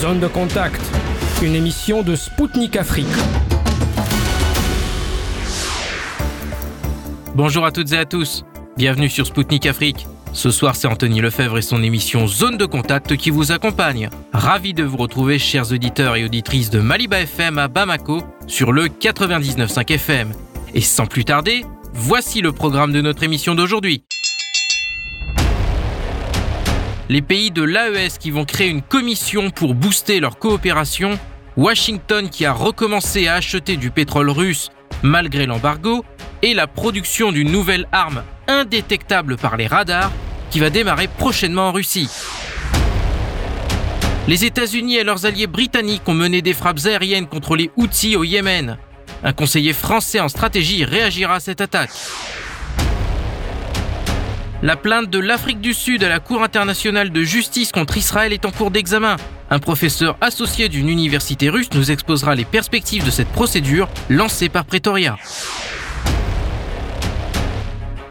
Zone de contact, une émission de Spoutnik Afrique. Bonjour à toutes et à tous, bienvenue sur Spoutnik Afrique. Ce soir, c'est Anthony Lefebvre et son émission Zone de contact qui vous accompagne. Ravi de vous retrouver, chers auditeurs et auditrices de Maliba FM à Bamako, sur le 99.5 FM. Et sans plus tarder, voici le programme de notre émission d'aujourd'hui les pays de l'AES qui vont créer une commission pour booster leur coopération, Washington qui a recommencé à acheter du pétrole russe malgré l'embargo, et la production d'une nouvelle arme indétectable par les radars qui va démarrer prochainement en Russie. Les États-Unis et leurs alliés britanniques ont mené des frappes aériennes contre les Houthis au Yémen. Un conseiller français en stratégie réagira à cette attaque. La plainte de l'Afrique du Sud à la Cour internationale de justice contre Israël est en cours d'examen. Un professeur associé d'une université russe nous exposera les perspectives de cette procédure lancée par Pretoria.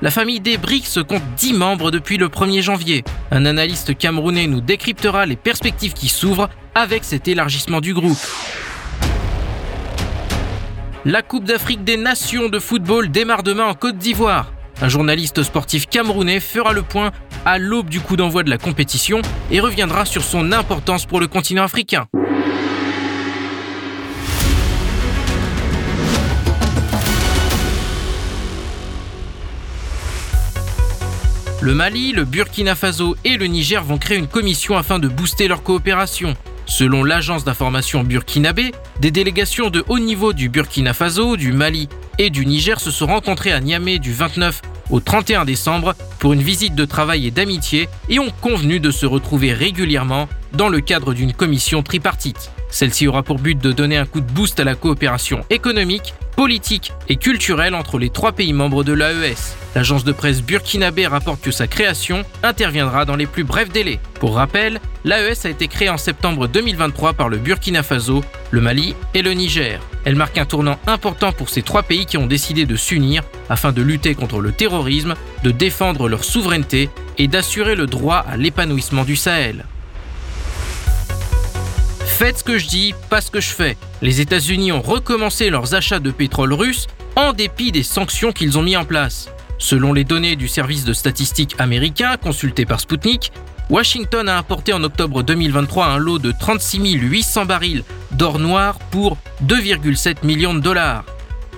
La famille des BRICS compte 10 membres depuis le 1er janvier. Un analyste camerounais nous décryptera les perspectives qui s'ouvrent avec cet élargissement du groupe. La Coupe d'Afrique des Nations de football démarre demain en Côte d'Ivoire. Un journaliste sportif camerounais fera le point à l'aube du coup d'envoi de la compétition et reviendra sur son importance pour le continent africain. Le Mali, le Burkina Faso et le Niger vont créer une commission afin de booster leur coopération. Selon l'agence d'information burkinabé, des délégations de haut niveau du Burkina Faso, du Mali et du Niger se sont rencontrés à Niamey du 29 au 31 décembre pour une visite de travail et d'amitié et ont convenu de se retrouver régulièrement dans le cadre d'une commission tripartite. Celle-ci aura pour but de donner un coup de boost à la coopération économique, politique et culturelle entre les trois pays membres de l'AES. L'agence de presse burkinabé rapporte que sa création interviendra dans les plus brefs délais. Pour rappel, l'AES a été créée en septembre 2023 par le Burkina Faso, le Mali et le Niger. Elle marque un tournant important pour ces trois pays qui ont décidé de s'unir afin de lutter contre le terrorisme, de défendre leur souveraineté et d'assurer le droit à l'épanouissement du Sahel. Faites ce que je dis, pas ce que je fais. Les États-Unis ont recommencé leurs achats de pétrole russe en dépit des sanctions qu'ils ont mis en place. Selon les données du service de statistiques américain consulté par Sputnik, Washington a importé en octobre 2023 un lot de 36 800 barils d'or noir pour 2,7 millions de dollars.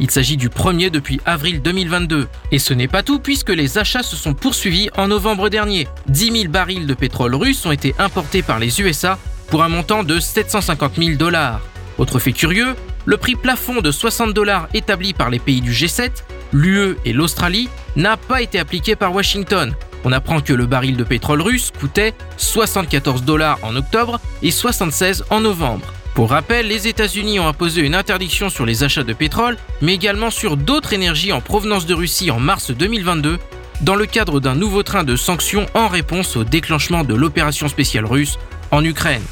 Il s'agit du premier depuis avril 2022. Et ce n'est pas tout puisque les achats se sont poursuivis en novembre dernier. 10 000 barils de pétrole russe ont été importés par les USA pour un montant de 750 000 dollars. Autre fait curieux, le prix plafond de 60 dollars établi par les pays du G7, l'UE et l'Australie, n'a pas été appliqué par Washington. On apprend que le baril de pétrole russe coûtait 74 dollars en octobre et 76 en novembre. Pour rappel, les États-Unis ont imposé une interdiction sur les achats de pétrole, mais également sur d'autres énergies en provenance de Russie en mars 2022, dans le cadre d'un nouveau train de sanctions en réponse au déclenchement de l'opération spéciale russe en Ukraine.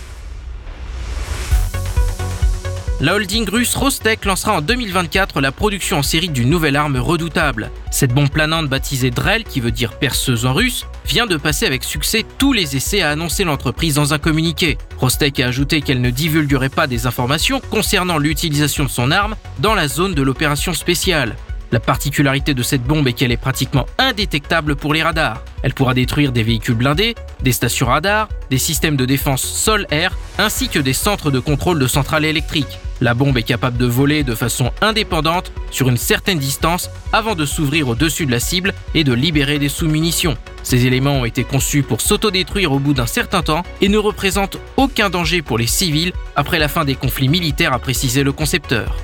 La holding russe Rostec lancera en 2024 la production en série d'une nouvelle arme redoutable. Cette bombe planante baptisée Drel, qui veut dire perceuse en russe, vient de passer avec succès tous les essais à annoncer l'entreprise dans un communiqué. Rostec a ajouté qu'elle ne divulguerait pas des informations concernant l'utilisation de son arme dans la zone de l'opération spéciale. La particularité de cette bombe est qu'elle est pratiquement indétectable pour les radars. Elle pourra détruire des véhicules blindés, des stations radars, des systèmes de défense sol-air, ainsi que des centres de contrôle de centrales électriques. La bombe est capable de voler de façon indépendante sur une certaine distance avant de s'ouvrir au-dessus de la cible et de libérer des sous-munitions. Ces éléments ont été conçus pour s'autodétruire au bout d'un certain temps et ne représentent aucun danger pour les civils après la fin des conflits militaires, a précisé le concepteur.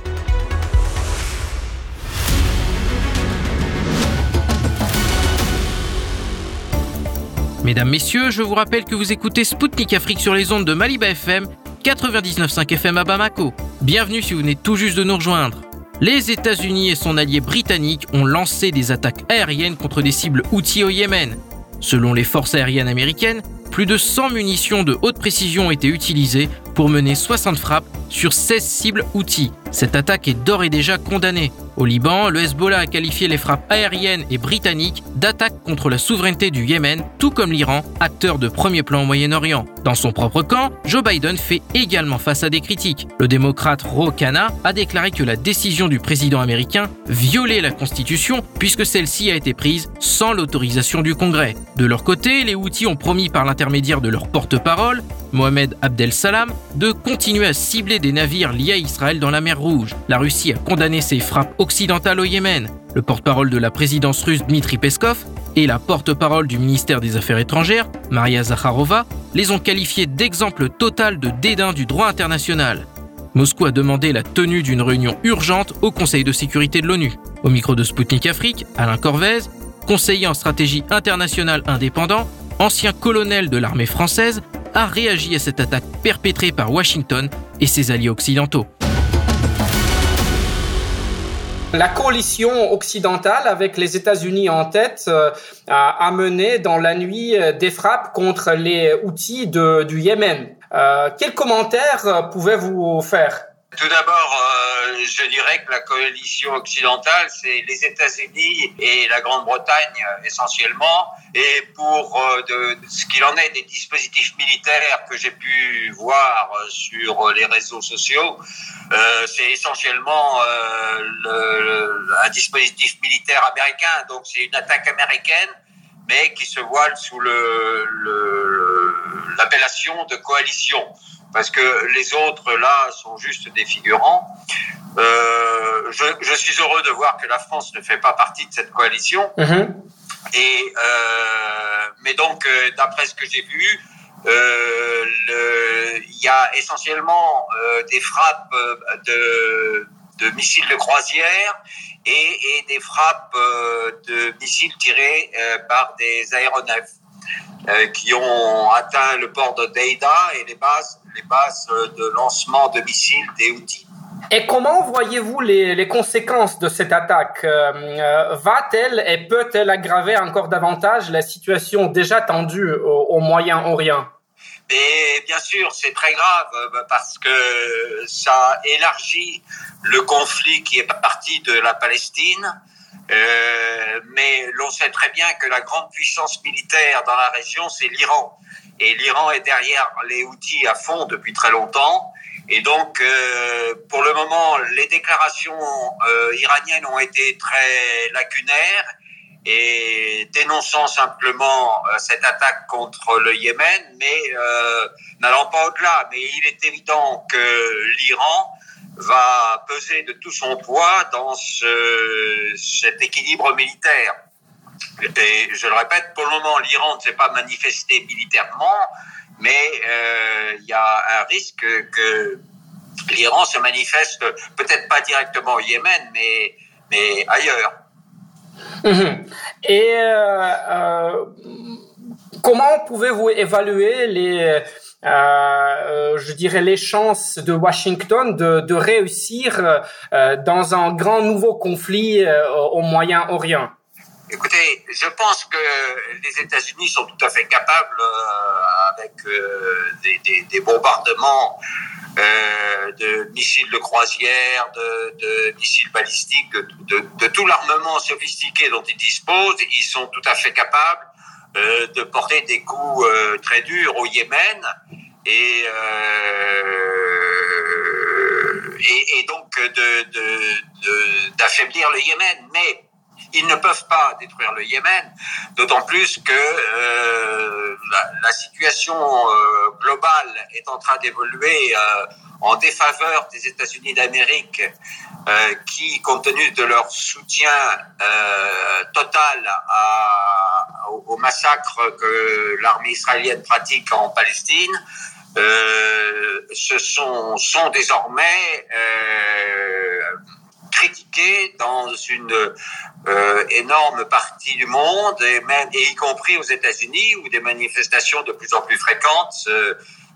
Mesdames, Messieurs, je vous rappelle que vous écoutez Spoutnik Afrique sur les ondes de Maliba FM, 99.5 FM à Bamako. Bienvenue si vous venez tout juste de nous rejoindre. Les États-Unis et son allié britannique ont lancé des attaques aériennes contre des cibles outils au Yémen. Selon les forces aériennes américaines, plus de 100 munitions de haute précision ont été utilisées pour mener 60 frappes sur 16 cibles outils. Cette attaque est d'ores et déjà condamnée. Au Liban, le Hezbollah a qualifié les frappes aériennes et britanniques d'attaque contre la souveraineté du Yémen, tout comme l'Iran, acteur de premier plan au Moyen-Orient. Dans son propre camp, Joe Biden fait également face à des critiques. Le démocrate Ro Khanna a déclaré que la décision du président américain violait la Constitution puisque celle-ci a été prise sans l'autorisation du Congrès. De leur côté, les Houthis ont promis par l'intermédiaire de leur porte-parole, Mohamed Abdel Salam, de continuer à cibler des navires liés à Israël dans la mer Rouge. La Russie a condamné ces frappes occidentales au Yémen. Le porte-parole de la présidence russe Dmitri Peskov et la porte-parole du ministère des Affaires étrangères, Maria Zakharova, les ont qualifiés d'exemple total de dédain du droit international. Moscou a demandé la tenue d'une réunion urgente au Conseil de sécurité de l'ONU. Au micro de Sputnik Afrique, Alain Corvez, conseiller en stratégie internationale indépendant, ancien colonel de l'armée française, a réagi à cette attaque perpétrée par Washington et ses alliés occidentaux. La coalition occidentale, avec les États-Unis en tête, euh, a mené dans la nuit euh, des frappes contre les outils du Yémen. Euh, quels commentaires pouvez-vous faire? Tout d'abord, euh, je dirais que la coalition occidentale, c'est les États-Unis et la Grande-Bretagne euh, essentiellement. Et pour euh, ce qu'il en est des dispositifs militaires que j'ai pu voir sur les réseaux sociaux, c'est essentiellement le, un dispositif militaire américain. Donc c'est une attaque américaine, mais qui se voile sous l'appellation de coalition parce que les autres là sont juste des figurants. Euh, je, je, suis heureux de voir que la France ne fait pas partie de cette coalition. Mm-hmm. Et euh, mais donc, euh, d'après ce que j'ai vu, euh, il y a essentiellement euh, des frappes de, de, missiles de croisière et, et des frappes de missiles tirés par des aéronefs. Euh, qui ont atteint le port de Deida et les bases, les bases de lancement de missiles des Houthis. Et comment voyez-vous les, les, conséquences de cette attaque euh, euh, Va-t-elle et peut-elle aggraver encore davantage la situation déjà tendue au, au Moyen-Orient? Et bien sûr, c'est très grave parce que ça élargit le conflit qui est parti de la Palestine euh, mais l'on sait très bien que la grande puissance militaire dans la région, c'est l'Iran. Et l'Iran est derrière les outils à fond depuis très longtemps. Et donc, euh, pour le moment, les déclarations euh, iraniennes ont été très lacunaires et dénonçant simplement cette attaque contre le Yémen, mais n'allant pas au-delà. Mais il est évident que l'Iran va peser de tout son poids dans ce, cet équilibre militaire. Et je le répète, pour le moment, l'Iran ne s'est pas manifesté militairement, mais euh, il y a un risque que l'Iran se manifeste peut-être pas directement au Yémen, mais, mais ailleurs. Mhm. Et euh, euh, comment pouvez-vous évaluer les euh, euh, je dirais, les chances de Washington de, de réussir euh, dans un grand nouveau conflit au Moyen-Orient. Écoutez, je pense que les États-Unis sont tout à fait capables, avec des, des, des, bombardements euh, de missiles de croisière, de, de missiles balistiques, de, de tout l'armement sophistiqué dont ils disposent, ils sont tout à fait capables euh, de porter des coups euh, très durs au Yémen et, euh, et, donc d'affaiblir de, le Yémen. Mais ils ne peuvent pas détruire le Yémen, d'autant plus que euh, la, la, situation euh, globale est en train d'évoluer euh, en défaveur des États-Unis d'Amérique, qui, compte tenu de leur soutien total à, au, massacre que l'armée israélienne pratique en Palestine, euh, ce sont, sont désormais euh, critiqués dans une euh, énorme partie du monde, et, même, et y compris aux États-Unis, où des manifestations de plus en plus fréquentes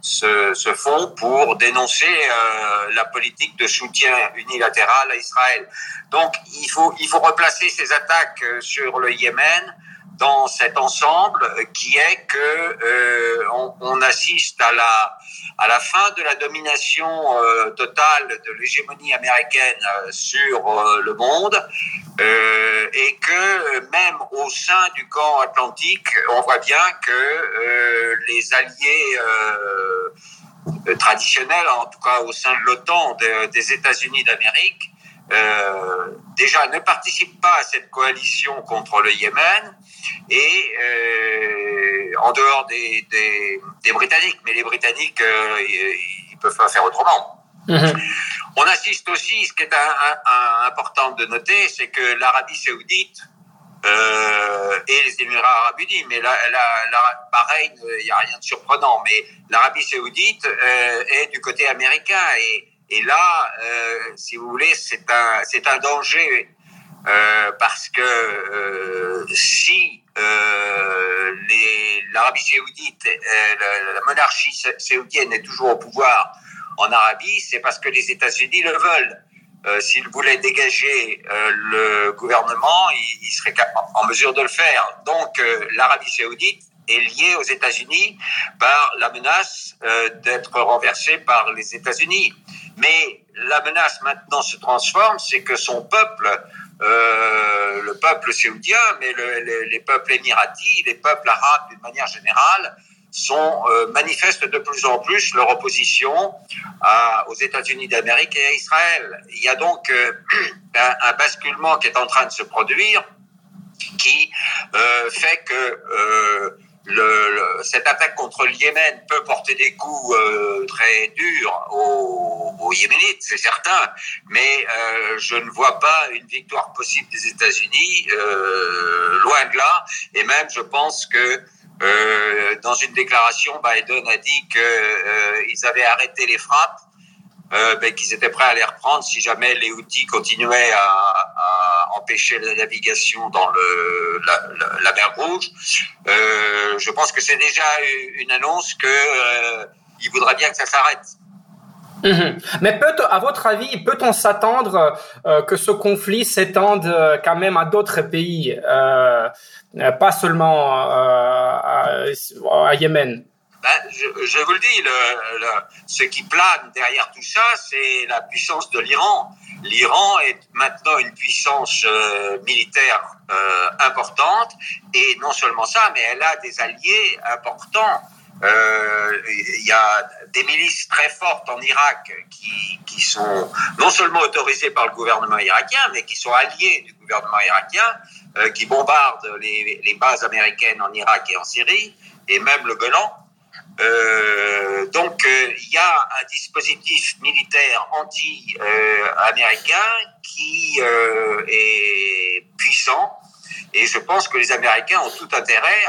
se, se, font pour dénoncer euh, la politique de soutien unilatéral à Israël. Donc il faut, il faut replacer ces attaques sur le Yémen dans cet ensemble qui est que euh, on, on, assiste à la à la fin de la domination euh, totale de l'hégémonie américaine euh, sur euh, le monde euh, et que même au sein du camp atlantique, on voit bien que les alliés traditionnels, en tout cas au sein de l'OTAN, des États-Unis d'Amérique, euh, déjà ne participent pas à cette coalition contre le Yémen et euh, en dehors des, des, des, Britanniques, mais les Britanniques, euh, ils peuvent pas faire autrement. Mmh. On assiste aussi, ce qui est un, un, un important de noter, c'est que l'Arabie saoudite euh, et les Émirats arabes unis, mais là, là, là pareil, il n'y a rien de surprenant, mais l'Arabie saoudite euh, est du côté américain et et là, euh, si vous voulez, c'est un, c'est un danger euh, parce que euh, si euh, l'Arabie saoudite, euh, la, la, monarchie saoudienne est toujours au pouvoir en Arabie, c'est parce que les États-Unis le veulent. Euh, s'ils voulaient dégager le gouvernement, ils, ils, seraient en mesure de le faire. Donc, l'Arabie saoudite est liée aux États-Unis par la menace d'être renversée par les États-Unis. Mais la menace maintenant se transforme, c'est que son peuple, euh, le peuple saoudien, mais le, le, les peuples émiratis, les peuples arabes d'une manière générale, sont euh, manifestent de plus en plus leur opposition aux États-Unis d'Amérique et à Israël. Il y a donc euh, un, un, basculement qui est en train de se produire, qui euh, fait que le, le, cette attaque contre le Yémen peut porter des coups euh, très durs aux, aux Yéménites, c'est certain, mais euh, je ne vois pas une victoire possible des États-Unis, euh, loin de là, et même je pense que euh, dans une déclaration, Biden a dit qu'ils euh, avaient arrêté les frappes euh, ben, qu'ils étaient prêts à les reprendre si jamais les outils continuaient à, à empêcher la navigation dans le, la, la, mer Rouge. Euh, je pense que c'est déjà une annonce que euh, il voudrait bien que ça s'arrête. Mmh. Mais peut à votre avis, peut-on s'attendre euh, que ce conflit s'étende euh, quand même à d'autres pays, euh, pas seulement à, à Yémen? Ben, je, vous le dis, ce qui plane derrière tout ça, c'est la puissance de l'Iran. L'Iran est maintenant une puissance euh, militaire euh, importante, et non seulement ça, mais elle a des alliés importants. Euh, il y a des milices très fortes en Irak qui, sont non seulement autorisées par le gouvernement irakien, mais qui sont alliées du gouvernement irakien, qui bombardent les bases américaines en Irak et en Syrie, et même le Golan. Euh, donc, il euh, y a un dispositif militaire anti-américain qui euh, est puissant. Et je pense que les Américains ont tout intérêt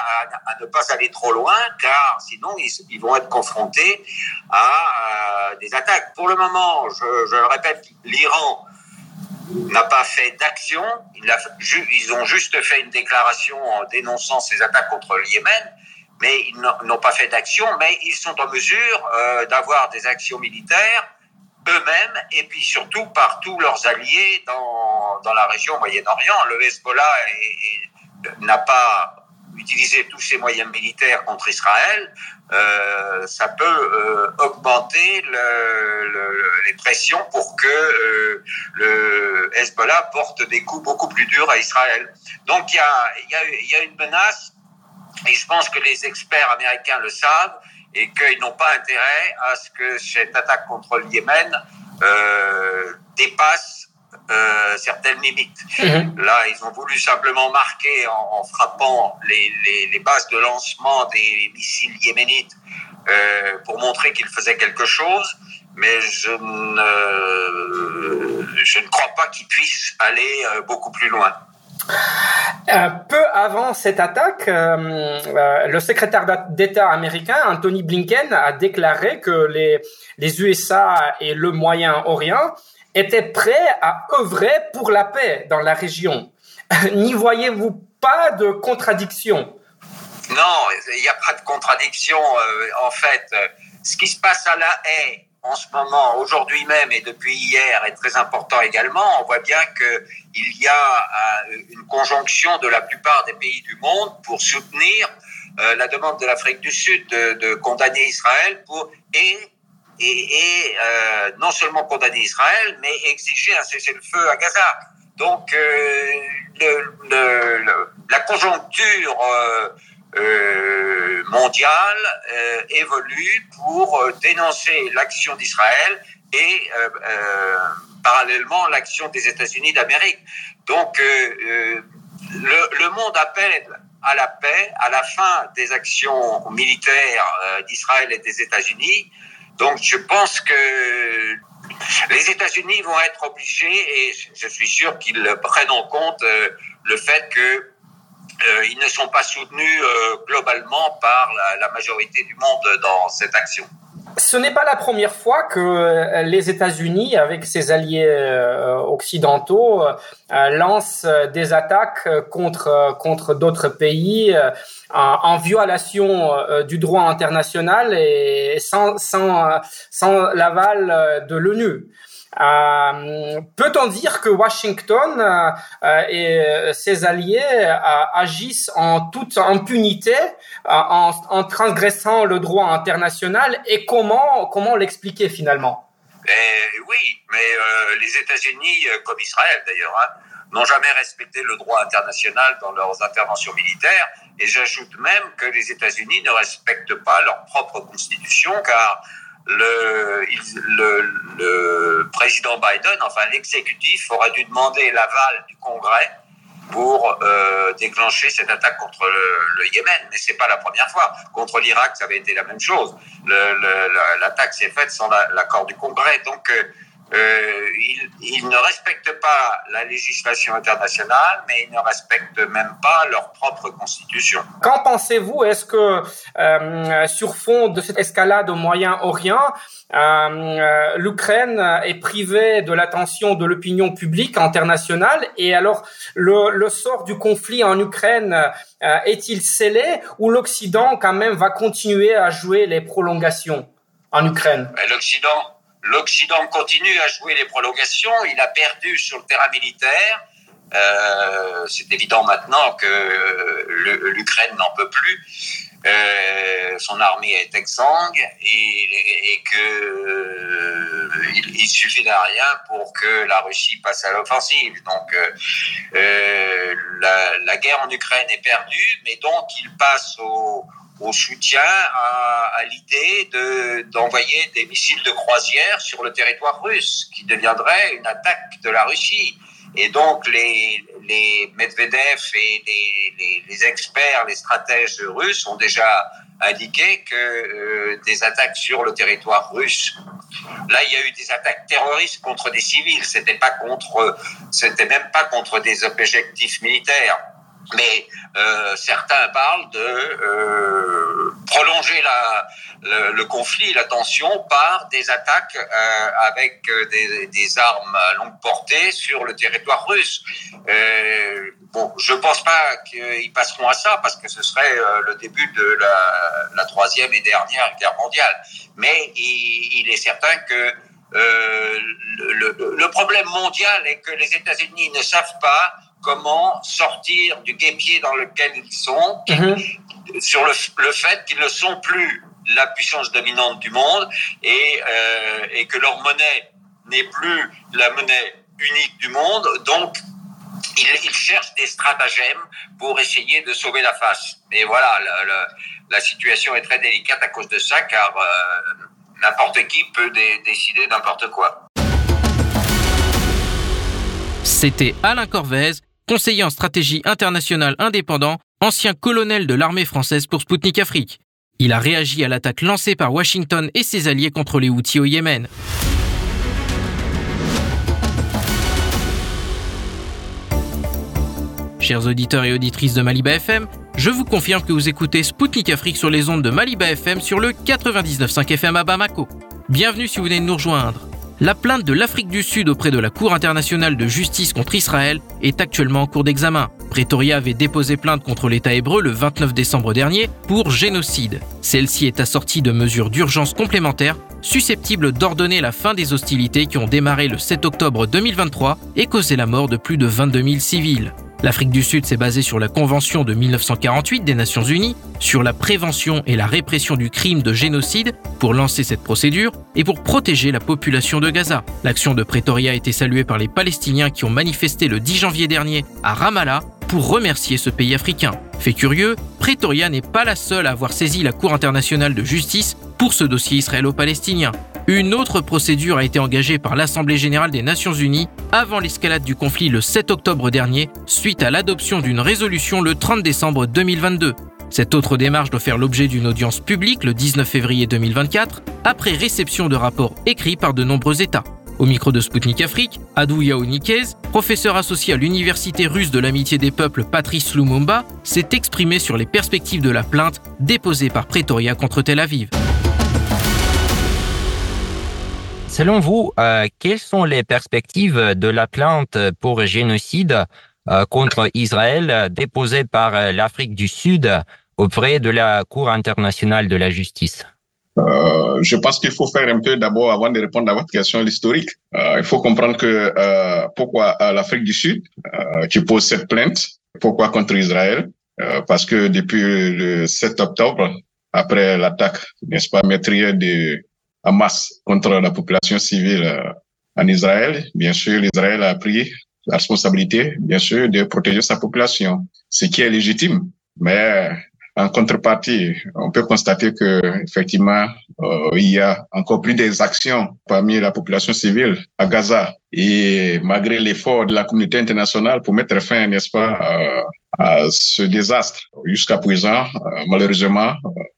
à, ne pas aller trop loin, car sinon ils, vont être confrontés à, des attaques. Pour le moment, je, je le répète, l'Iran n'a pas fait d'action. Ils, ils ont juste fait une déclaration en dénonçant ces attaques contre le Yémen mais ils n'ont pas fait d'action, mais ils sont en mesure euh, d'avoir des actions militaires eux-mêmes et puis surtout par tous leurs alliés dans, dans la région Moyen-Orient. Le Hezbollah n'a pas utilisé tous ses moyens militaires contre Israël. Euh, ça peut euh, augmenter le, le, les pressions pour que le Hezbollah porte des coups beaucoup plus durs à Israël. Donc il y a, y, a, y a une menace et je pense que les experts américains le savent et qu'ils n'ont pas intérêt à ce que cette attaque contre le Yémen euh, dépasse euh, certaines limites. Mmh. Là, ils ont voulu simplement marquer en, en frappant les, les, les, bases de lancement des missiles yéménites euh, pour montrer qu'ils faisaient quelque chose, mais je ne, je ne crois pas qu'ils puissent aller euh, beaucoup plus loin. Euh, peu avant cette attaque, euh, euh, le secrétaire d'État américain Anthony Blinken a déclaré que les, les USA et le Moyen-Orient étaient prêts à œuvrer pour la paix dans la région. N'y voyez-vous pas de contradiction? Non, il n'y a pas de contradiction. en fait, ce qui se passe à la haie, en ce moment, aujourd'hui même et depuis hier est très important également. On voit bien qu'il y a une conjonction de la plupart des pays du monde pour soutenir la demande de l'Afrique du Sud de, condamner Israël pour et et, euh, non seulement condamner Israël, mais exiger un cessez-le-feu à Gaza. Donc euh, la conjoncture euh, euh mondiale euh, évolue pour euh, dénoncer l'action d'Israël et parallèlement l'action des États-Unis d'Amérique. Donc le, le, monde appelle à la paix, à la fin des actions militaires d'Israël et des États-Unis, donc je pense que les États-Unis vont être obligés, et je suis sûr qu'ils prennent en compte euh, le fait qu'ils euh, ne sont pas soutenus euh, globalement par la, majorité du monde dans cette action. Ce n'est pas la première fois que les États-Unis, avec ses alliés occidentaux, lancent des attaques contre contre d'autres pays en violation euh, du droit international et sans, sans, sans l'aval de l'ONU. Euh, Peut-on dire que Washington euh, et ses alliés euh, agissent en toute impunité, en, en, transgressant le droit international? Et comment comment l'expliquer finalement? Eh, Oui, mais les États-Unis, comme Israël d'ailleurs, hein, n'ont jamais respecté le droit international dans leurs interventions militaires. Et j'ajoute même que les États-Unis ne respectent pas leur propre constitution, car le, président Biden, enfin l'exécutif, aura dû demander l'aval du Congrès pour euh, déclencher cette attaque contre le, le Yémen. Mais c'est pas la première fois. Contre l'Irak, ça avait été la même chose. L'attaque s'est faite sans l'accord du Congrès. Donc euh, euh, ils, ils, ne respectent pas la législation internationale, mais ils ne respectent même pas leur propre constitution. Qu'en pensez-vous? Est-ce que euh, sur fond de cette escalade au Moyen-Orient, euh, l'Ukraine est privée de l'attention de l'opinion publique internationale? Et alors le, le, sort du conflit en Ukraine euh, est-il scellé ou l'Occident quand même va continuer à jouer les prolongations en Ukraine? L'Occident L'Occident continue à jouer les prolongations. Il a perdu sur le terrain militaire. Euh, c'est évident maintenant que l'Ukraine n'en peut plus. Euh, son armée est exsangue et, et euh, suffit d'un rien pour que la Russie passe à l'offensive. Donc euh, la, guerre en Ukraine est perdue, mais donc il passe au, au soutien à, l'idée de, d'envoyer des missiles de croisière sur le territoire russe, qui deviendrait une attaque de la Russie. Et donc les, les Medvedev et les, les, les experts, les stratèges russes ont déjà indiqué que euh, des attaques sur le territoire russe. Là, il y a eu des attaques terroristes contre des civils. C'était pas contre, c'était même pas contre des objectifs militaires. Mais euh, certains parlent de euh, prolonger la, le, le, conflit, la tension par des attaques euh, avec des, des, armes à longue portée sur le territoire russe. Euh, bon, je pense pas qu'ils passeront à ça parce que ce serait euh, le début de la, la, troisième et dernière guerre mondiale. Mais il, il est certain que euh, le, le, le problème mondial est que les États-Unis ne savent pas comment sortir du guépier dans lequel ils sont, mhm. sur le, le fait qu'ils ne sont plus la puissance dominante du monde et, euh, et que leur monnaie n'est plus la monnaie unique du monde. Donc, ils, ils, cherchent des stratagèmes pour essayer de sauver la face. Mais voilà, la, situation est très délicate à cause de ça, car euh, n'importe qui peut dé décider n'importe quoi. C'était Alain Corvez conseiller en stratégie internationale indépendant, ancien colonel de l'armée française pour Sputnik Afrique. Il a réagi à l'attaque lancée par Washington et ses alliés contre les Houthis au Yémen. Chers auditeurs et auditrices de Maliba FM, je vous confirme que vous écoutez Spoutnik Afrique sur les ondes de Maliba FM sur le 99.5 FM à Bamako. Bienvenue si vous venez de nous rejoindre. La plainte de l'Afrique du Sud auprès de la Cour internationale de justice contre Israël est actuellement en cours d'examen. Pretoria avait déposé plainte contre l'État hébreu le 29 décembre dernier pour génocide. Celle-ci est assortie de mesures d'urgence complémentaires susceptible d'ordonner la fin des hostilités qui ont démarré le 7 octobre 2023 et causé la mort de plus de 22 000 civils. L'Afrique du Sud s'est basée sur la Convention de 1948 des Nations Unies sur la prévention et la répression du crime de génocide pour lancer cette procédure et pour protéger la population de Gaza. L'action de Pretoria a été saluée par les Palestiniens qui ont manifesté le 10 janvier dernier à Ramallah pour remercier ce pays africain. Fait curieux, Pretoria n'est pas la seule à avoir saisi la Cour internationale de justice pour ce dossier israélo-palestinien. Une autre procédure a été engagée par l'Assemblée générale des Nations unies avant l'escalade du conflit le 7 octobre dernier, suite à l'adoption d'une résolution le 30 décembre 2022. Cette autre démarche doit faire l'objet d'une audience publique le 19 février 2024, après réception de rapports écrits par de nombreux États. Au micro de Sputnik Afrique, Adou Yaonikez, professeur associé à l'Université russe de l'amitié des peuples Patrice Lumumba, s'est exprimé sur les perspectives de la plainte déposée par Pretoria contre Tel Aviv. Selon vous, euh, quelles sont les perspectives de la plainte pour génocide euh, contre Israël déposée par euh, l'Afrique du Sud auprès de la Cour internationale de la justice? Je pense qu'il faut faire un peu d'abord, avant de répondre à votre question, l'historique. Il faut comprendre que pourquoi l'Afrique du Sud qui pose cette plainte, pourquoi contre Israël? Parce que depuis le 7 octobre, après l'attaque, n'est-ce pas, meurtrière de Hamas contre la population civile euh, en Israël. Bien sûr, l'Israël a pris la responsabilité, bien sûr, de protéger sa population, ce qui est légitime. Mais en contrepartie, on peut constater que effectivement, euh, il y a encore plus des actions parmi la population civile à Gaza. Et malgré l'effort de la communauté internationale pour mettre fin, n'est-ce pas, euh, à ce désastre, jusqu'à présent, malheureusement,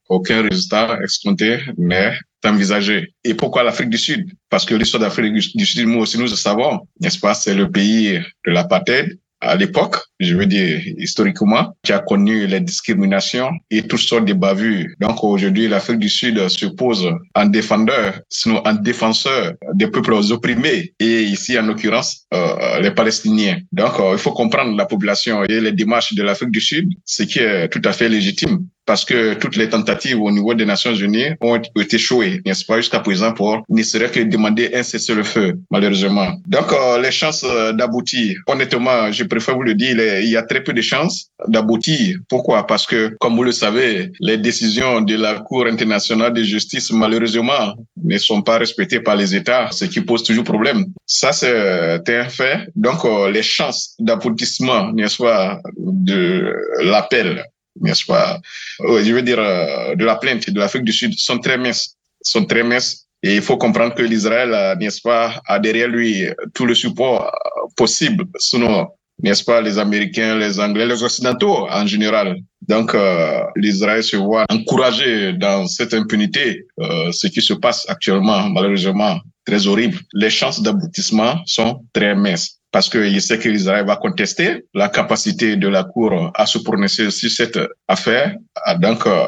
aucun résultat escompté n'est envisagé. Et pourquoi l'Afrique du Sud? Parce que l'histoire d'Afrique du Sud, nous aussi, nous le savons, n'est-ce pas? C'est le pays de l'apartheid à l'époque, je veux dire historiquement, qui a connu les discriminations et toutes sortes de bavures. Donc aujourd'hui, l'Afrique du Sud se pose en défendeur, sinon en défenseur des peuples opprimés et ici en l'occurrence euh, les Palestiniens. Donc euh, il faut comprendre la population et les démarches de l'Afrique du Sud, ce qui est tout à fait légitime parce que toutes les tentatives au niveau des Nations Unies ont été échouées, n'est-ce pas, jusqu'à présent pour ne serait que demander un cessez-le-feu, malheureusement. Donc, euh, les chances euh, d'aboutir, honnêtement, je préfère vous le dire, il y a très peu de chances d'aboutir. Pourquoi? Parce que, comme vous le savez, les décisions de la Cour internationale de justice, malheureusement, ne sont pas respectées par les États, ce qui pose toujours problème. Ça, c'est un fait. Donc, euh, les chances d'aboutissement, n'est-ce pas, de l'appel n'est-ce pas Je veux dire, euh, de la plainte de l'Afrique du Sud sont très minces, sont très minces. Et il faut comprendre que l'Israël, euh, n'est-ce pas, a derrière lui tout le support euh, possible, sinon, n'est-ce pas, les Américains, les Anglais, les Occidentaux en général. Donc, l'Israël se voit encouragé dans cette impunité, ce qui se passe actuellement, malheureusement, très horrible. Les chances d'aboutissement sont très minces parce qu'il sait que l'Israël va contester la capacité de la Cour à se prononcer sur cette affaire. Ah, donc, euh,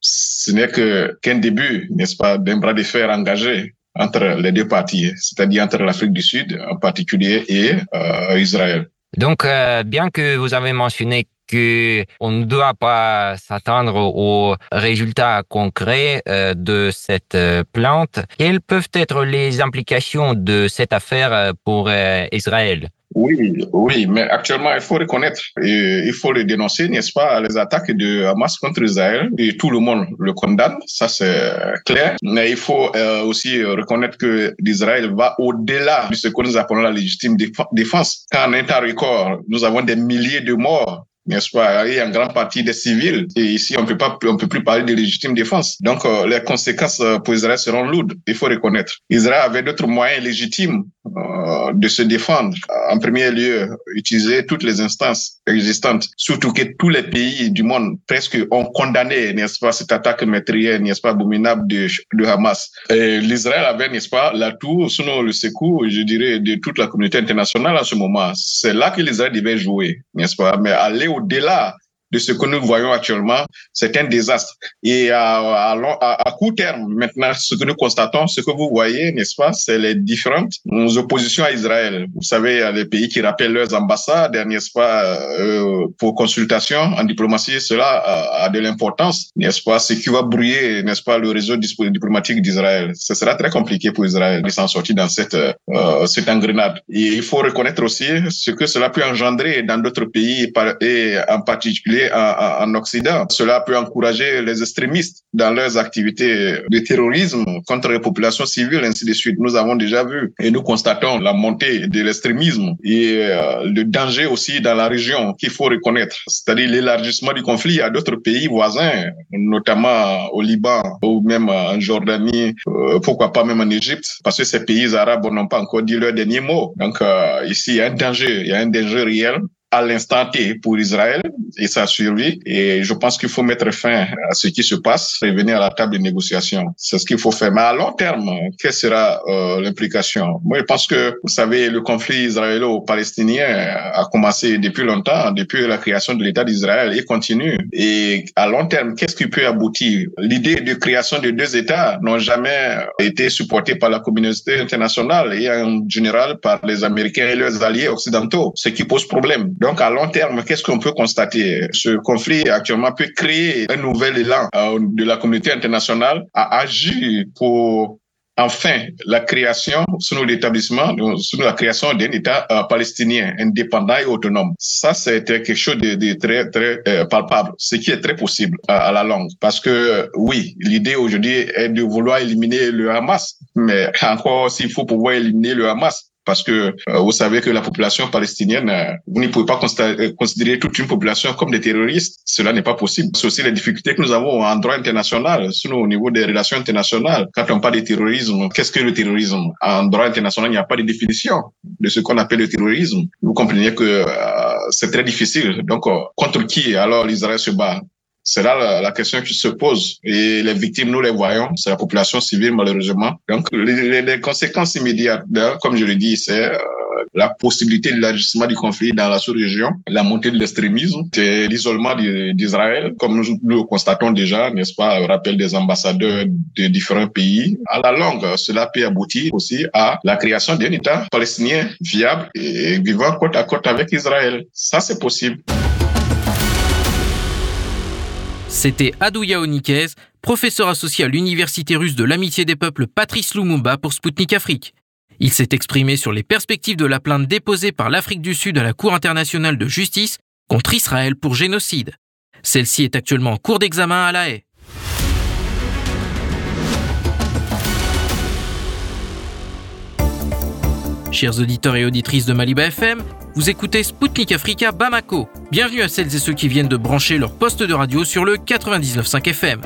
ce n'est que qu'un début, n'est-ce pas, d'un bras de fer engagé entre les deux parties, c'est-à-dire entre l'Afrique du Sud en particulier et euh, Israël. Donc, euh, bien que vous avez mentionné qu'on ne doit pas s'attendre aux résultats concrets euh, de cette euh, plante. Quelles peuvent être les implications de cette affaire euh, pour Israël? Oui, oui, mais actuellement, il faut reconnaître et il faut le dénoncer, n'est-ce pas, les attaques de Hamas contre Israël et tout le monde le condamne, ça c'est clair. Mais il faut aussi reconnaître que l'Israël va au-delà de ce que nous appelons la légitime défense. Quand un temps record, nous avons des milliers de morts n'est-ce pas? Il y a une grande partie des civils. Et ici, on peut pas, on peut plus parler de légitime défense. Donc, euh, les conséquences euh, pour Israël seront lourdes. Il faut reconnaître. Israël avait d'autres moyens légitimes euh, de se défendre. En premier lieu, utiliser toutes les instances existantes. Surtout que tous les pays du monde presque ont condamné, n'est-ce pas, cette attaque meurtrière, n'est-ce pas, abominable de, de Hamas. L'Israël avait, n'est-ce pas, l'atout, selon le secours, je dirais, de toute la communauté internationale en ce moment. C'est là que l'Israël devait jouer, n'est-ce pas? Mais aller au-delà de ce que nous voyons actuellement, c'est un désastre. Et à, à, à, court terme, maintenant, ce que nous constatons, ce que vous voyez, n'est-ce pas, c'est les différentes oppositions à Israël. Vous savez, les pays qui rappellent leurs ambassades, n'est-ce pas, euh, pour consultation en diplomatie, cela a, a de l'importance, n'est-ce pas, ce qui va brouiller, n'est-ce pas, le réseau diplomatique d'Israël. Ce sera très compliqué pour Israël de s'en sortir dans cette, euh, cette engrenade. Et il faut reconnaître aussi ce que cela peut engendrer dans d'autres pays et en particulier en, en, Occident. Cela peut encourager les extrémistes dans leurs activités de terrorisme contre les populations civiles, ainsi de suite. Nous avons déjà vu et nous constatons la montée de l'extrémisme et euh, le danger aussi dans la région qu'il faut reconnaître, c'est-à-dire l'élargissement du conflit à d'autres pays voisins, notamment au Liban ou même en Jordanie, euh, pourquoi pas même en Égypte, parce que ces pays arabes n'ont pas encore dit leur dernier mot. Donc euh, ici, il y a un danger, il y a un danger réel à l'instant T pour Israël et sa survie. Et je pense qu'il faut mettre fin à ce qui se passe et venir à la table de négociation. C'est ce qu'il faut faire. Mais à long terme, quelle sera euh, l'implication? Moi, je pense que, vous savez, le conflit israélo-palestinien a commencé depuis longtemps, depuis la création de l'État d'Israël et continue. Et à long terme, qu'est-ce qui peut aboutir? L'idée de création de deux États n'ont jamais été supportée par la communauté internationale et en général par les Américains et leurs alliés occidentaux, ce qui pose problème. Donc, à long terme, qu'est-ce qu'on peut constater? Ce conflit actuellement peut créer un nouvel élan euh, de la communauté internationale à agir pour enfin la création, selon l'établissement, selon la création d'un État euh, palestinien indépendant et autonome. Ça, c'était quelque chose de, très, très euh, palpable, ce qui est très possible à la longue. Parce que, oui, l'idée aujourd'hui est de vouloir éliminer le Hamas, mais encore s'il faut pouvoir éliminer le Hamas, parce que euh, vous savez que la population palestinienne, euh, vous ne pouvez pas euh, considérer toute une population comme des terroristes. Cela n'est pas possible. C'est aussi les difficultés que nous avons en droit international, sinon au niveau des relations internationales. Quand on parle de terrorisme, qu'est-ce que le terrorisme? En droit international, il n'y a pas de définition de ce qu'on appelle le terrorisme. Vous comprenez que c'est très difficile. Donc, contre qui alors l'Israël se bat? C'est là la, question qui se pose. Et les victimes, nous les voyons, c'est la population civile malheureusement. Donc les, conséquences immédiates, comme je le dis, c'est euh, la possibilité de l'élargissement du conflit dans la sous-région, la montée de l'extrémisme, l'isolement d'Israël, comme nous, le constatons déjà, n'est-ce pas, rappel des ambassadeurs de différents pays. À la longue, cela peut aboutir aussi à la création d'un État palestinien viable et vivant côte à côte avec Israël. Ça, c'est possible. C'était Adouya Onikez, professeur associé à l'Université russe de l'amitié des peuples Patrice Lumumba pour Sputnik Afrique. Il s'est exprimé sur les perspectives de la plainte déposée par l'Afrique du Sud à la Cour internationale de justice contre Israël pour génocide. Celle-ci est actuellement en cours d'examen à La Haye. Chers auditeurs et auditrices de Maliba FM, vous écoutez Spoutnik Africa Bamako. Bienvenue à celles et ceux qui viennent de brancher leur poste de radio sur le 99.5 FM.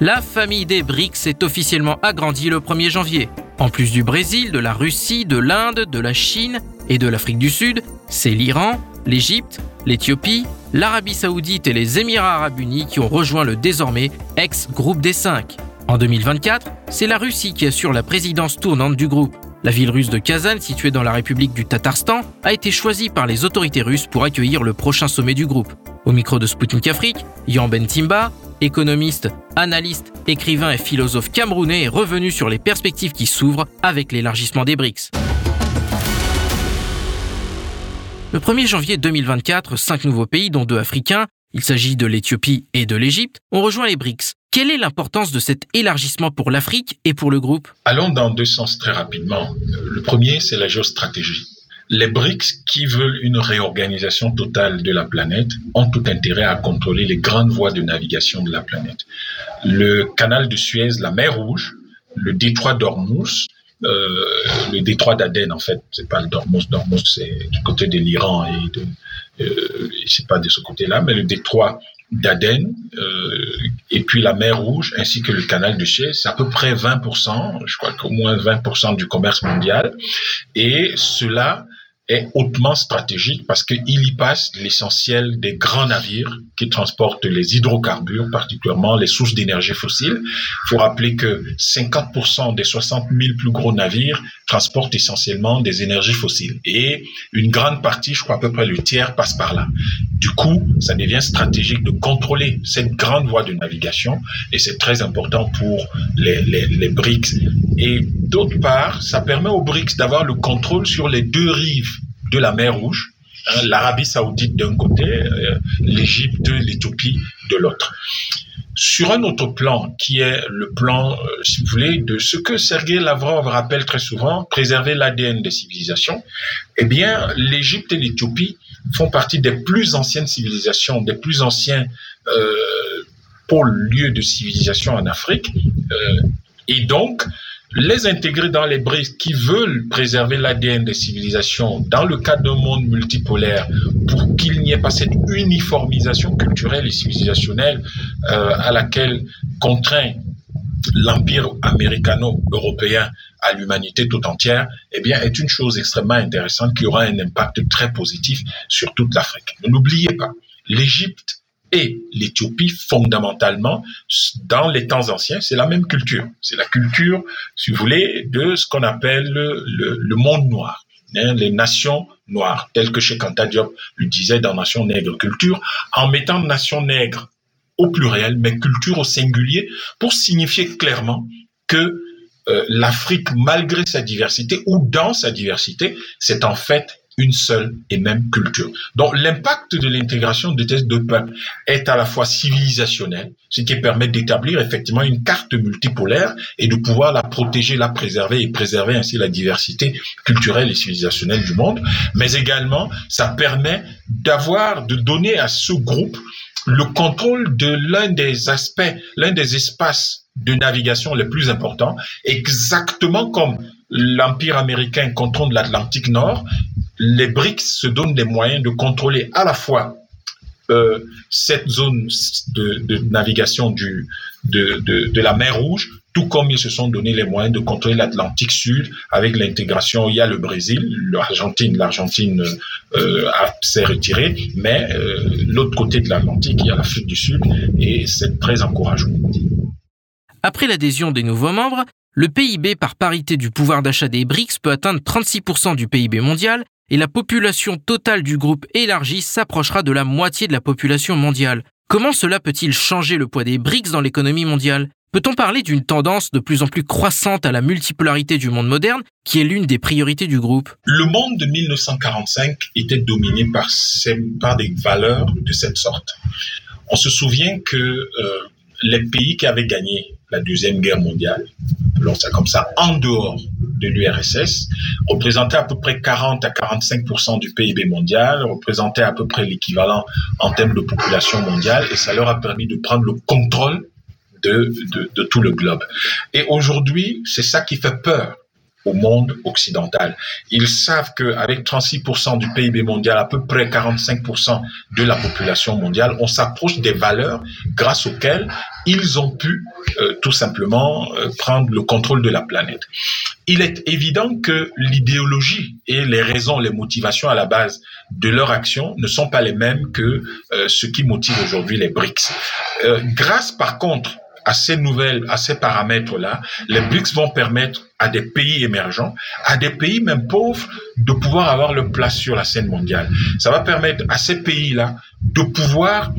La famille des BRICS s'est officiellement agrandie le 1er janvier. En plus du Brésil, de la Russie, de l'Inde, de la Chine et de l'Afrique du Sud, c'est l'Iran, l'Égypte, l'Éthiopie, l'Arabie saoudite et les Émirats arabes unis qui ont rejoint le désormais ex-groupe des 5. En 2024, c'est la Russie qui assure la présidence tournante du groupe. La ville russe de Kazan, située dans la République du Tatarstan, a été choisie par les autorités russes pour accueillir le prochain sommet du groupe. Au micro de Sputnik Afrique, Yan Bentimba, économiste, analyste, écrivain et philosophe camerounais, est revenu sur les perspectives qui s'ouvrent avec l'élargissement des BRICS. Le 1er janvier 2024, cinq nouveaux pays, dont deux africains, il s'agit de l'Éthiopie et de l'Égypte, ont rejoint les BRICS. Quelle est l'importance de cet élargissement pour l'Afrique et pour le groupe? Allons dans deux sens très rapidement. Le premier, c'est la géostratégie. Les BRICS, qui veulent une réorganisation totale de la planète, ont tout intérêt à contrôler les grandes voies de navigation de la planète. Le canal de Suez, la mer Rouge, le détroit d'Ormuz, euh, le détroit d'Aden, en fait, c'est pas le d'Ormuz, c'est du côté de l'Iran et de, euh, c'est pas de ce côté-là, mais le détroit d'Aden euh, et puis la mer Rouge ainsi que le canal de Suez, c'est à peu près 20%, je crois qu'au moins 20% du commerce mondial. Et cela est hautement stratégique parce qu'il y passe l'essentiel des grands navires qui transportent les hydrocarbures, particulièrement les sources d'énergie fossile. Il faut rappeler que 50% des 60 000 plus gros navires transportent essentiellement des énergies fossiles et une grande partie, je crois à peu près le tiers, passe par là. Du coup, ça devient stratégique de contrôler cette grande voie de navigation et c'est très important pour les, les, les BRICS. Et d'autre part, ça permet aux BRICS d'avoir le contrôle sur les deux rives de la mer Rouge, hein, l'Arabie saoudite d'un côté, euh, l'Égypte, l'Éthiopie de l'autre. Sur un autre plan, qui est le plan, euh, si vous voulez, de ce que Sergei Lavrov rappelle très souvent, préserver l'ADN des civilisations, eh bien, l'Égypte et l'Éthiopie font partie des plus anciennes civilisations, des plus anciens euh, pôles, lieux de civilisation en Afrique. Et donc, les intégrer dans les briques qui veulent préserver l'ADN des civilisations dans le cadre d'un monde multipolaire pour qu'il n'y ait pas cette uniformisation culturelle et civilisationnelle euh, à laquelle contraint l'empire américano-européen à l'humanité tout entière, eh bien, est une chose extrêmement intéressante qui aura un impact très positif sur toute l'Afrique. N'oubliez pas, l'Égypte et l'Éthiopie, fondamentalement, dans les temps anciens, c'est la même culture. C'est la culture, si vous voulez, de ce qu'on appelle le, monde noir. Hein, les nations noires, telles que Anta Diop le disait dans Nation Nègre Culture, en mettant Nation Nègre au pluriel, mais culture au singulier, pour signifier clairement que euh, l'Afrique, malgré sa diversité ou dans sa diversité, c'est en fait une seule et même culture. Donc l'impact de l'intégration de ces deux peuples est à la fois civilisationnel, ce qui permet d'établir effectivement une carte multipolaire et de pouvoir la protéger, la préserver et préserver ainsi la diversité culturelle et civilisationnelle du monde, mais également ça permet d'avoir, de donner à ce groupe le contrôle de l'un des aspects, l'un des espaces de navigation les plus importants, exactement comme l'Empire américain contrôle l'Atlantique Nord, les BRICS se donnent les moyens de contrôler à la fois euh, cette zone de, navigation de, la mer Rouge, tout comme ils se sont donné les moyens de contrôler l'Atlantique Sud avec l'intégration. Il y a le Brésil, l'Argentine, l'Argentine euh, s'est retirée, mais euh, l'autre côté de l'Atlantique, il y a l'Afrique du Sud et c'est très encourageant. Après l'adhésion des nouveaux membres, le PIB par parité du pouvoir d'achat des BRICS peut atteindre 36% du PIB mondial et la population totale du groupe élargi s'approchera de la moitié de la population mondiale. Comment cela peut-il changer le poids des BRICS dans l'économie mondiale? Peut-on parler d'une tendance de plus en plus croissante à la multipolarité du monde moderne, qui est l'une des priorités du groupe? Le monde de 1945 était dominé par, des valeurs de cette sorte. On se souvient que euh, les pays qui avaient gagné la Deuxième Guerre mondiale, alors ça comme ça, en dehors de l'URSS, représentaient à peu près 40 à 45 du PIB mondial, représentaient à peu près l'équivalent en termes de population mondiale, et ça leur a permis de prendre le contrôle de, de, de tout le globe. Et aujourd'hui, c'est ça qui fait peur au monde occidental. Ils savent qu'avec 36% du PIB mondial, à peu près 45% de la population mondiale, on s'approche des valeurs grâce auxquelles ils ont pu euh, tout simplement euh, prendre le contrôle de la planète. Il est évident que l'idéologie et les raisons, les motivations à la base de leur action ne sont pas les mêmes que euh, ce qui motive aujourd'hui les BRICS. grâce par contre à ces nouvelles, à ces paramètres-là, les BRICS vont permettre à des pays émergents, à des pays même pauvres, de pouvoir avoir leur place sur la scène mondiale. Ça va permettre à ces pays-là de pouvoir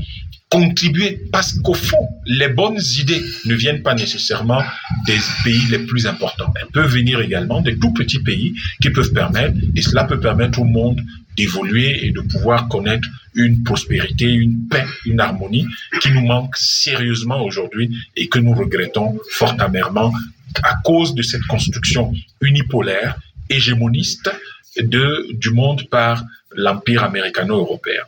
contribuer parce qu'au fond, les bonnes idées ne viennent pas nécessairement des pays les plus importants. Elles peuvent venir également des tout petits pays qui peuvent permettre, et cela peut permettre au monde d'évoluer et de pouvoir connaître une prospérité, une paix, une harmonie qui nous manque sérieusement aujourd'hui et que nous regrettons fort amèrement à cause de cette construction unipolaire, hégémoniste du monde par l'empire américano-européen.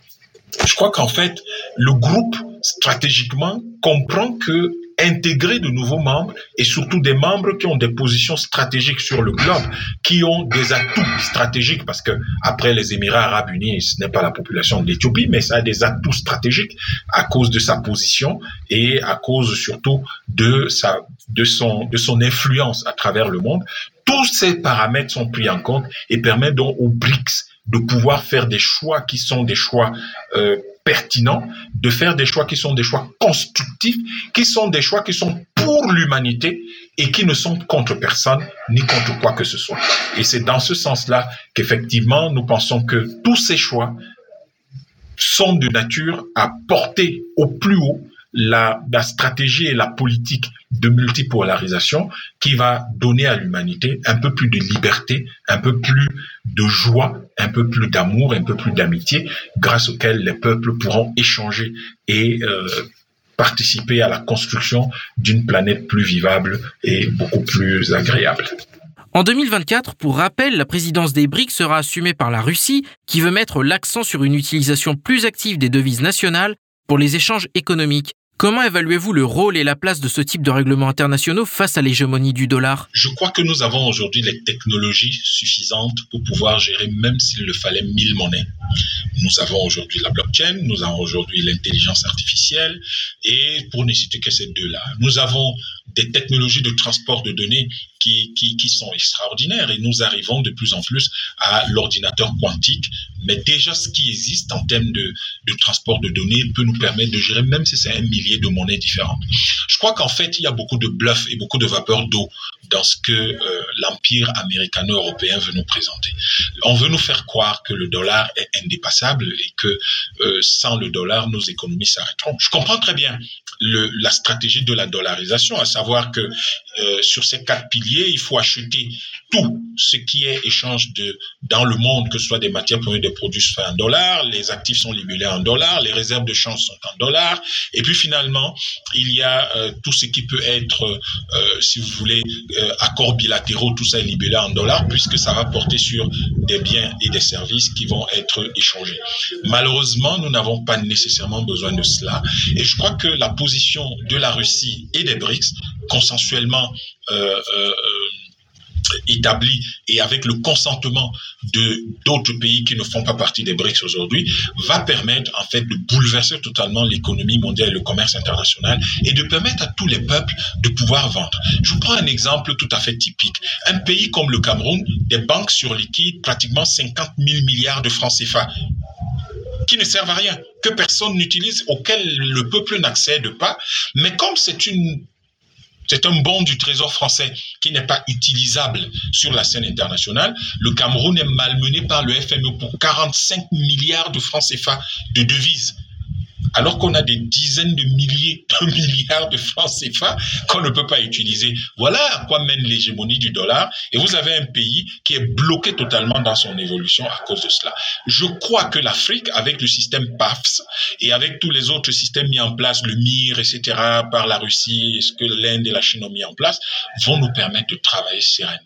Je crois qu'en fait, le groupe, stratégiquement, comprend que intégrer de nouveaux membres et surtout des membres qui ont des positions stratégiques sur le globe, qui ont des atouts stratégiques parce que après les Émirats arabes unis, ce n'est pas la population de l'Éthiopie, mais ça a des atouts stratégiques à cause de sa position et à cause surtout de sa de son de son influence à travers le monde. Tous ces paramètres sont pris en compte et permettent donc aux BRICS de pouvoir faire des choix qui sont des choix euh, pertinents, de faire des choix qui sont des choix constructifs, qui sont des choix qui sont pour l'humanité et qui ne sont contre personne ni contre quoi que ce soit. Et c'est dans ce sens-là qu'effectivement, nous pensons que tous ces choix sont de nature à porter au plus haut la, stratégie et la politique de multipolarisation qui va donner à l'humanité un peu plus de liberté, un peu plus de joie, un peu plus d'amour, un peu plus d'amitié, grâce auquel les peuples pourront échanger et euh, participer à la construction d'une planète plus vivable et beaucoup plus agréable. En 2024, pour rappel, la présidence des BRICS sera assumée par la Russie, qui veut mettre l'accent sur une utilisation plus active des devises nationales pour les échanges économiques. Comment évaluez-vous le rôle et la place de ce type de règlements internationaux face à l'hégémonie du dollar? Je crois que nous avons aujourd'hui les technologies suffisantes pour pouvoir gérer, même s'il le fallait, mille monnaies. Nous avons aujourd'hui la blockchain, nous avons aujourd'hui l'intelligence artificielle, et pour ne citer que ces deux-là, nous avons des technologies de transport de données qui, sont extraordinaires et nous arrivons de plus en plus à l'ordinateur quantique. Mais déjà, ce qui existe en termes de, de transport de données peut nous permettre de gérer, même si c'est un millier de monnaies différentes. Je crois qu'en fait, il y a beaucoup de bluff et beaucoup de vapeur d'eau dans ce que euh, l'empire américano-européen veut nous présenter. On veut nous faire croire que le dollar est indépassable et que euh, sans le dollar, nos économies s'arrêteront. Je comprends très bien la stratégie de la dollarisation, à savoir que euh, sur ces quatre piliers, il faut acheter tout ce qui est échange de dans le monde, que ce soit des matières premières, des produits en dollars, les actifs sont libellés en dollars, les réserves de change sont en dollars, et puis finalement, il y a euh, tout ce qui peut être, euh, si vous voulez, accords bilatéraux, tout ça est libellé en dollars, puisque ça va porter sur des biens et des services qui vont être échangés. Malheureusement, nous n'avons pas nécessairement besoin de cela, et je crois que la position de la Russie et des BRICS, consensuellement euh, euh, établi et avec le consentement de d'autres pays qui ne font pas partie des BRICS aujourd'hui, va permettre en fait de bouleverser totalement l'économie mondiale et le commerce international et de permettre à tous les peuples de pouvoir vendre. Je vous prends un exemple tout à fait typique. Un pays comme le Cameroun, des banques sur liquide, pratiquement 50 000 milliards de francs CFA qui ne servent à rien, que personne n'utilise, auxquels le peuple n'accède pas. Mais comme c'est c'est un bon du Trésor français qui n'est pas utilisable sur la scène internationale. Le Cameroun est malmené par le FME pour 45 milliards de francs CFA de devises alors qu'on a des dizaines de milliers de milliards de francs CFA qu'on ne peut pas utiliser. Voilà à quoi mène l'hégémonie du dollar. Et vous avez un pays qui est bloqué totalement dans son évolution à cause de cela. Je crois que l'Afrique, avec le système PAFS et avec tous les autres systèmes mis en place, le MIR, etc., par la Russie, ce que l'Inde et la Chine ont mis en place, vont nous permettre de travailler sereinement.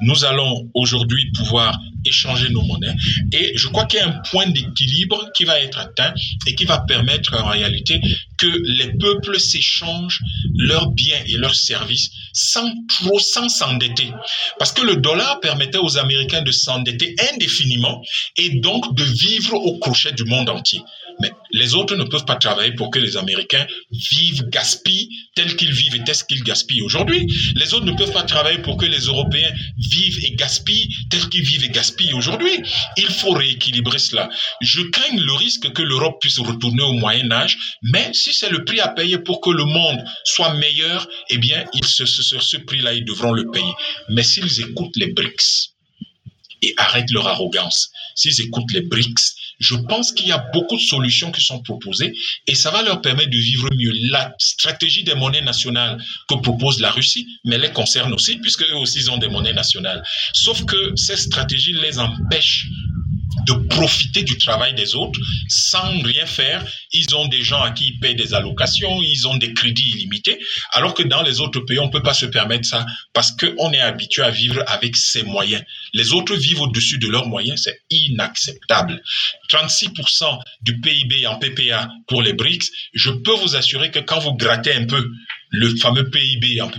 Nous allons aujourd'hui pouvoir échanger nos monnaies et je crois qu'il y a un point d'équilibre qui va être atteint et qui va permettre en réalité que les peuples s'échangent leurs biens et leurs services sans trop, s'endetter. Parce que le dollar permettait aux Américains de s'endetter indéfiniment et donc de vivre au crochet du monde entier. Mais les autres ne peuvent pas travailler pour que les Américains vivent, gaspillent tel qu'ils vivent et tel qu'ils gaspillent aujourd'hui. Les autres ne peuvent pas travailler pour que les Européens vivent et gaspillent tel qu'ils vivent et gaspillent aujourd'hui. Il faut rééquilibrer cela. Je crains le risque que l'Europe puisse retourner au Moyen Âge, mais si c'est le prix à payer pour que le monde soit meilleur, eh bien, ils, ce, ce, ce prix-là, ils devront le payer. Mais s'ils écoutent les BRICS et arrêtent leur arrogance, s'ils écoutent les BRICS, je pense qu'il y a beaucoup de solutions qui sont proposées et ça va leur permettre de vivre mieux. La stratégie des monnaies nationales que propose la Russie, mais les concerne aussi, puisque eux aussi ils ont des monnaies nationales. Sauf que ces stratégies les empêchent de profiter du travail des autres sans rien faire. Ils ont des gens à qui ils payent des allocations, ils ont des crédits illimités, alors que dans les autres pays, on ne peut pas se permettre ça parce qu'on est habitué à vivre avec ses moyens. Les autres vivent au-dessus de leurs moyens, c'est inacceptable. 36% du PIB en PPA pour les BRICS, je peux vous assurer que quand vous grattez un peu le fameux PIB en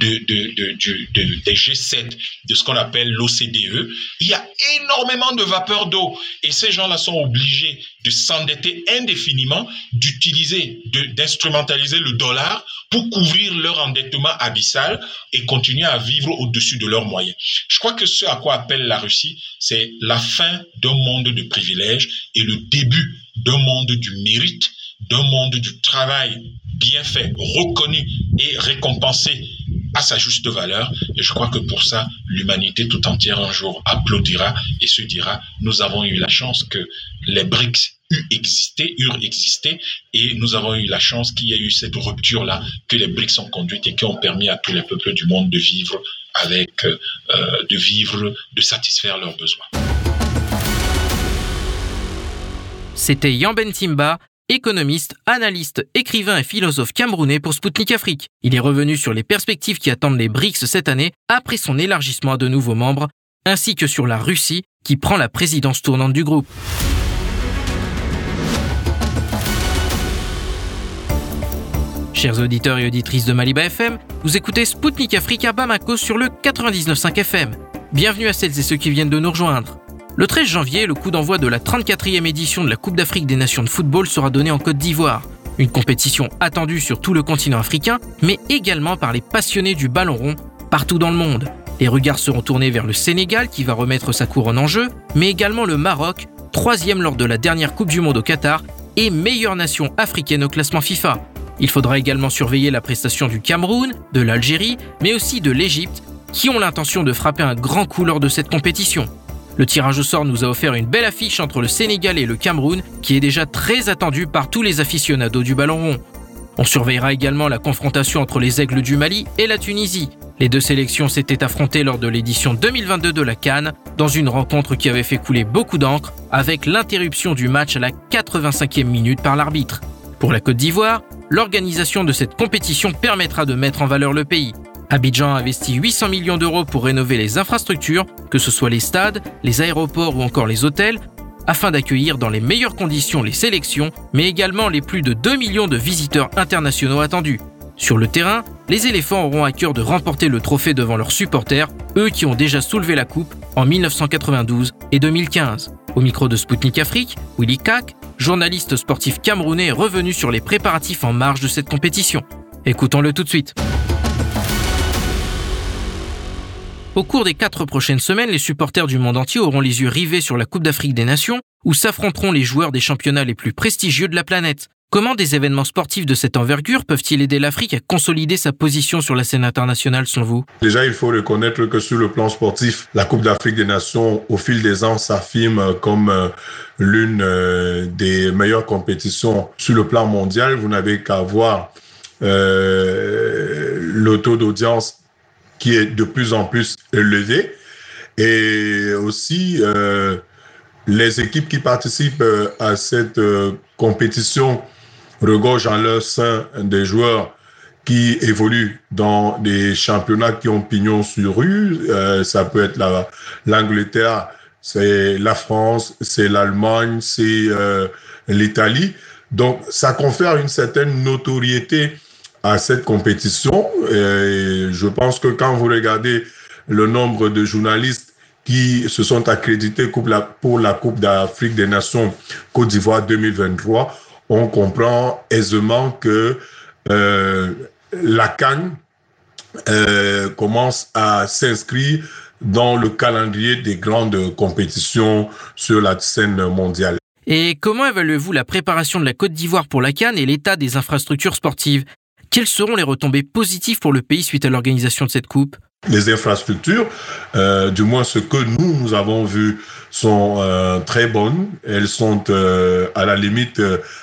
de, de, de, des G7, de ce qu'on appelle l'OCDE, il y a énormément de vapeur d'eau. Et ces gens-là sont obligés de s'endetter indéfiniment, d'utiliser, d'instrumentaliser le dollar pour couvrir leur endettement abyssal et continuer à vivre au-dessus de leurs moyens. Je crois que ce à quoi appelle la Russie, c'est la fin d'un monde de privilèges et le début d'un monde du mérite, d'un monde du travail bien fait, reconnu et récompensé à sa juste valeur. Et je crois que pour ça, l'humanité tout entière un jour applaudira et se dira, nous avons eu la chance que les BRICS eu existé, eurent existé, et nous avons eu la chance qu'il y ait eu cette rupture-là, que les BRICS ont conduite et qui ont permis à tous les peuples du monde de vivre avec, euh, de vivre, de satisfaire leurs besoins. C'était Yamben Timba, économiste, analyste, écrivain et philosophe camerounais pour Sputnik Afrique. Il est revenu sur les perspectives qui attendent les BRICS cette année après son élargissement à de nouveaux membres, ainsi que sur la Russie qui prend la présidence tournante du groupe. Chers auditeurs et auditrices de Maliba FM, vous écoutez Spoutnik Africa Bamako sur le 99.5 FM. Bienvenue à celles et ceux qui viennent de nous rejoindre. Le 13 janvier, le coup d'envoi de la 34e édition de la Coupe d'Afrique des Nations de football sera donné en Côte d'Ivoire. Une compétition attendue sur tout le continent africain, mais également par les passionnés du ballon rond partout dans le monde. Les regards seront tournés vers le Sénégal qui va remettre sa couronne en jeu, mais également le Maroc, troisième lors de la dernière Coupe du Monde au Qatar et meilleure nation africaine au classement FIFA. Il faudra également surveiller la prestation du Cameroun, de l'Algérie, mais aussi de l'Égypte, qui ont l'intention de frapper un grand coup lors de cette compétition. Le tirage au sort nous a offert une belle affiche entre le Sénégal et le Cameroun, qui est déjà très attendue par tous les aficionados du ballon rond. On surveillera également la confrontation entre les Aigles du Mali et la Tunisie. Les deux sélections s'étaient affrontées lors de l'édition 2022 de la Cannes, dans une rencontre qui avait fait couler beaucoup d'encre, avec l'interruption du match à la 85e minute par l'arbitre. Pour la Côte d'Ivoire, l'organisation de cette compétition permettra de mettre en valeur le pays. Abidjan a investi 800 millions d'euros pour rénover les infrastructures, que ce soit les stades, les aéroports ou encore les hôtels, afin d'accueillir dans les meilleures conditions les sélections, mais également les plus de 2 millions de visiteurs internationaux attendus. Sur le terrain, les éléphants auront à cœur de remporter le trophée devant leurs supporters, eux qui ont déjà soulevé la coupe en 1992 et 2015. Au micro de Spoutnik Afrique, Willy Kak, journaliste sportif camerounais, est revenu sur les préparatifs en marge de cette compétition. Écoutons-le tout de suite. Au cours des quatre prochaines semaines, les supporters du monde entier auront les yeux rivés sur la Coupe d'Afrique des Nations, où s'affronteront les joueurs des championnats les plus prestigieux de la planète. Comment des événements sportifs de cette envergure peuvent-ils aider l'Afrique à consolider sa position sur la scène internationale, selon vous? Déjà, il faut reconnaître que sur le plan sportif, la Coupe d'Afrique des Nations, au fil des ans, s'affirme comme euh, l'une euh, des meilleures compétitions sur le plan mondial. Vous n'avez qu'à voir euh, le taux d'audience qui est de plus en plus élevé et aussi euh, les équipes qui participent à cette compétition regorge en leur sein des joueurs qui évoluent dans des championnats qui ont pignon sur rue. Euh, ça peut être l'Angleterre, c'est la France, c'est l'Allemagne, c'est euh, l'Italie. Donc, ça confère une certaine notoriété à cette compétition. Je pense que quand vous regardez le nombre de journalistes qui se sont accrédités pour la Coupe d'Afrique des Nations Côte d'Ivoire 2023, on comprend aisément que euh, la Cannes euh, commence à s'inscrire dans le calendrier des grandes compétitions sur la scène mondiale. Et comment évaluez-vous la préparation de la Côte d'Ivoire pour la Cannes et l'état des infrastructures sportives? Quelles seront les retombées positives pour le pays suite à l'organisation de cette coupe? Les infrastructures, euh, du moins ce que nous, avons vu, sont euh, très bonnes. Elles sont euh, à la limite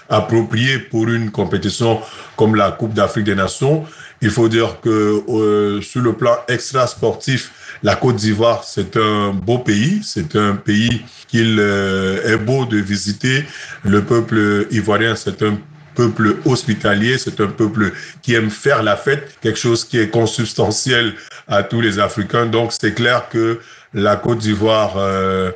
appropriées pour une compétition comme la Coupe d'Afrique des Nations. Il faut dire que sur le plan extra-sportif, la Côte d'Ivoire, c'est un beau pays. C'est un pays qu'il est beau de visiter. Le peuple ivoirien, c'est un peuple hospitalier, c'est un peuple qui aime faire la fête, quelque chose qui est consubstantiel à tous les Africains. Donc c'est clair que la Côte d'Ivoire euh,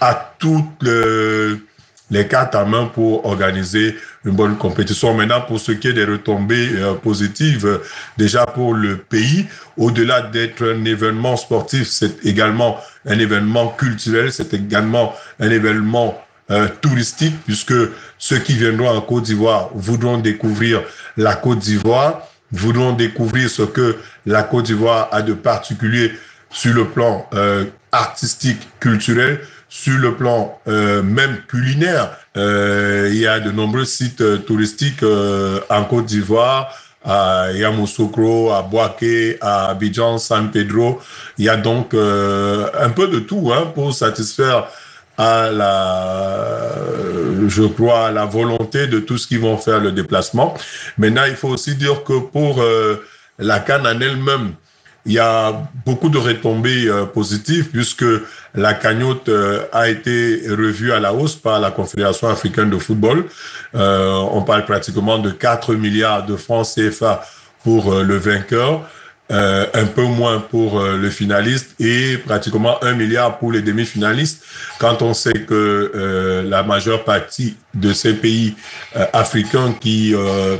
a toutes les cartes à main pour organiser une bonne compétition. Maintenant, pour ce qui est des retombées euh, positives, déjà pour le pays, au-delà d'être un événement sportif, c'est également un événement culturel, c'est également un événement euh, touristique, puisque ceux qui viendront en Côte d'Ivoire voudront découvrir la Côte d'Ivoire, voudront découvrir ce que la Côte d'Ivoire a de particulier sur le plan artistique, culturel, sur le plan euh, même culinaire. Euh, il y a de nombreux sites euh, touristiques en Côte d'Ivoire, à Yamoussoukro, à Boaké, à Abidjan, San Pedro. Il y a donc un peu de tout hein, pour satisfaire à la, je crois, à la volonté de tous qui vont faire le déplacement. Maintenant, il faut aussi dire que pour la Cannes en elle-même, il y a beaucoup de retombées euh, positives puisque la cagnotte euh, a été revue à la hausse par la Confédération africaine de football. Euh, on parle pratiquement de 4 milliards de francs CFA pour le vainqueur. Un peu moins pour le finaliste et pratiquement un milliard pour les demi-finalistes. Quand on sait que la majeure partie de ces pays africains qui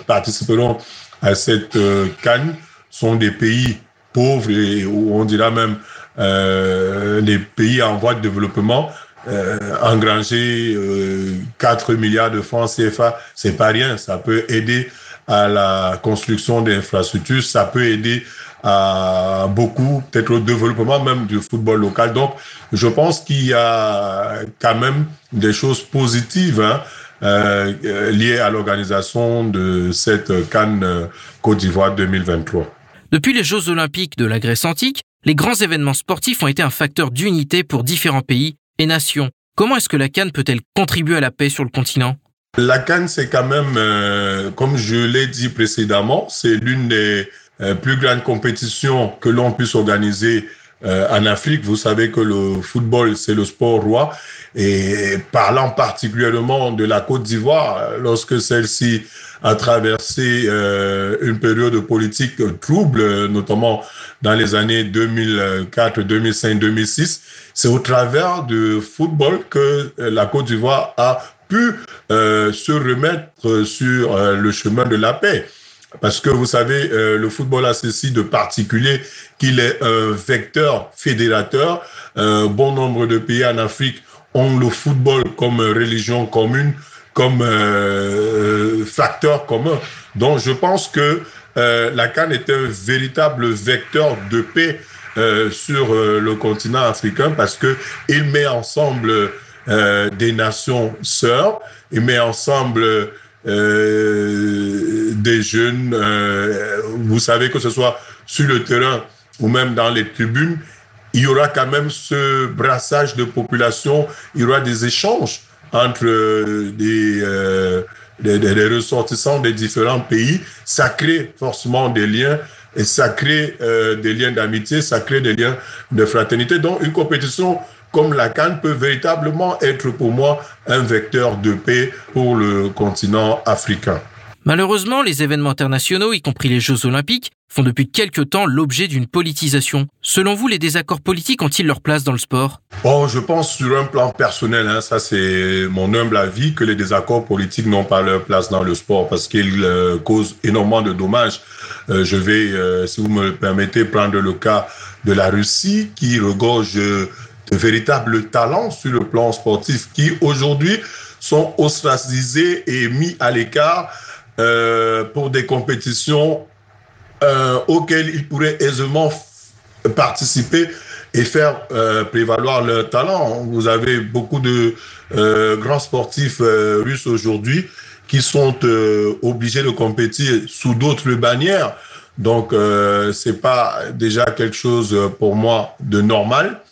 participeront à cette canne sont des pays pauvres et on dira même euh, les pays en voie de développement euh, engranger euh, 4 milliards de francs CFA, c'est pas rien. Ça peut aider à la construction d'infrastructures, ça peut aider à beaucoup, peut-être au développement même du football local. Donc, je pense qu'il y a quand même des choses positives hein, euh, liées à l'organisation de cette Cannes euh, Côte d'Ivoire 2023. Depuis les Jeux olympiques de la Grèce antique, les grands événements sportifs ont été un facteur d'unité pour différents pays et nations. Comment est-ce que la Cannes peut-elle contribuer à la paix sur le continent? La Cannes, c'est quand même, euh, comme je l'ai dit précédemment, c'est l'une des plus grandes compétitions que l'on puisse organiser euh, en Afrique. Vous savez que le football, c'est le sport roi. Et parlant particulièrement de la Côte d'Ivoire, lorsque celle-ci a traversé euh, une période politique trouble, notamment dans les années 2004, 2005, 2006, c'est au travers du football que la Côte d'Ivoire a pu euh, se remettre sur euh, le chemin de la paix. Parce que vous savez, euh, le football a ceci de particulier qu'il est un vecteur fédérateur. Un bon nombre de pays en Afrique ont le football comme religion commune, comme euh, facteur commun. Donc je pense que euh, la Cannes est un véritable vecteur de paix euh, sur euh, le continent africain parce que il met ensemble euh, des nations sœurs, il met ensemble euh, des jeunes, euh, vous savez que ce soit sur le terrain ou même dans les tribunes, il y aura quand même ce brassage de population, il y aura des échanges entre des, euh, des, ressortissants des différents pays. Ça crée forcément des liens et ça crée des liens d'amitié, ça crée des liens de fraternité. Donc une compétition comme la Cannes peut véritablement être pour moi un vecteur de paix pour le continent africain. Malheureusement, les événements internationaux, y compris les Jeux olympiques, font depuis quelque temps l'objet d'une politisation. Selon vous, les désaccords politiques ont-ils leur place dans le sport? Bon, je pense sur un plan personnel, hein, ça c'est mon humble avis, que les désaccords politiques n'ont pas leur place dans le sport parce qu'ils euh, causent énormément de dommages. Euh, je vais, euh, si vous me le permettez, prendre le cas de la Russie qui regorge de véritables talents sur le plan sportif qui aujourd'hui sont ostracisés et mis à l'écart euh, pour des compétitions euh, auxquelles ils pourraient aisément participer et faire euh, prévaloir leur talent. Vous avez beaucoup de euh, grands sportifs euh, russes aujourd'hui qui sont euh, obligés de compétir sous d'autres bannières. Donc, c'est pas déjà quelque chose pour moi de normal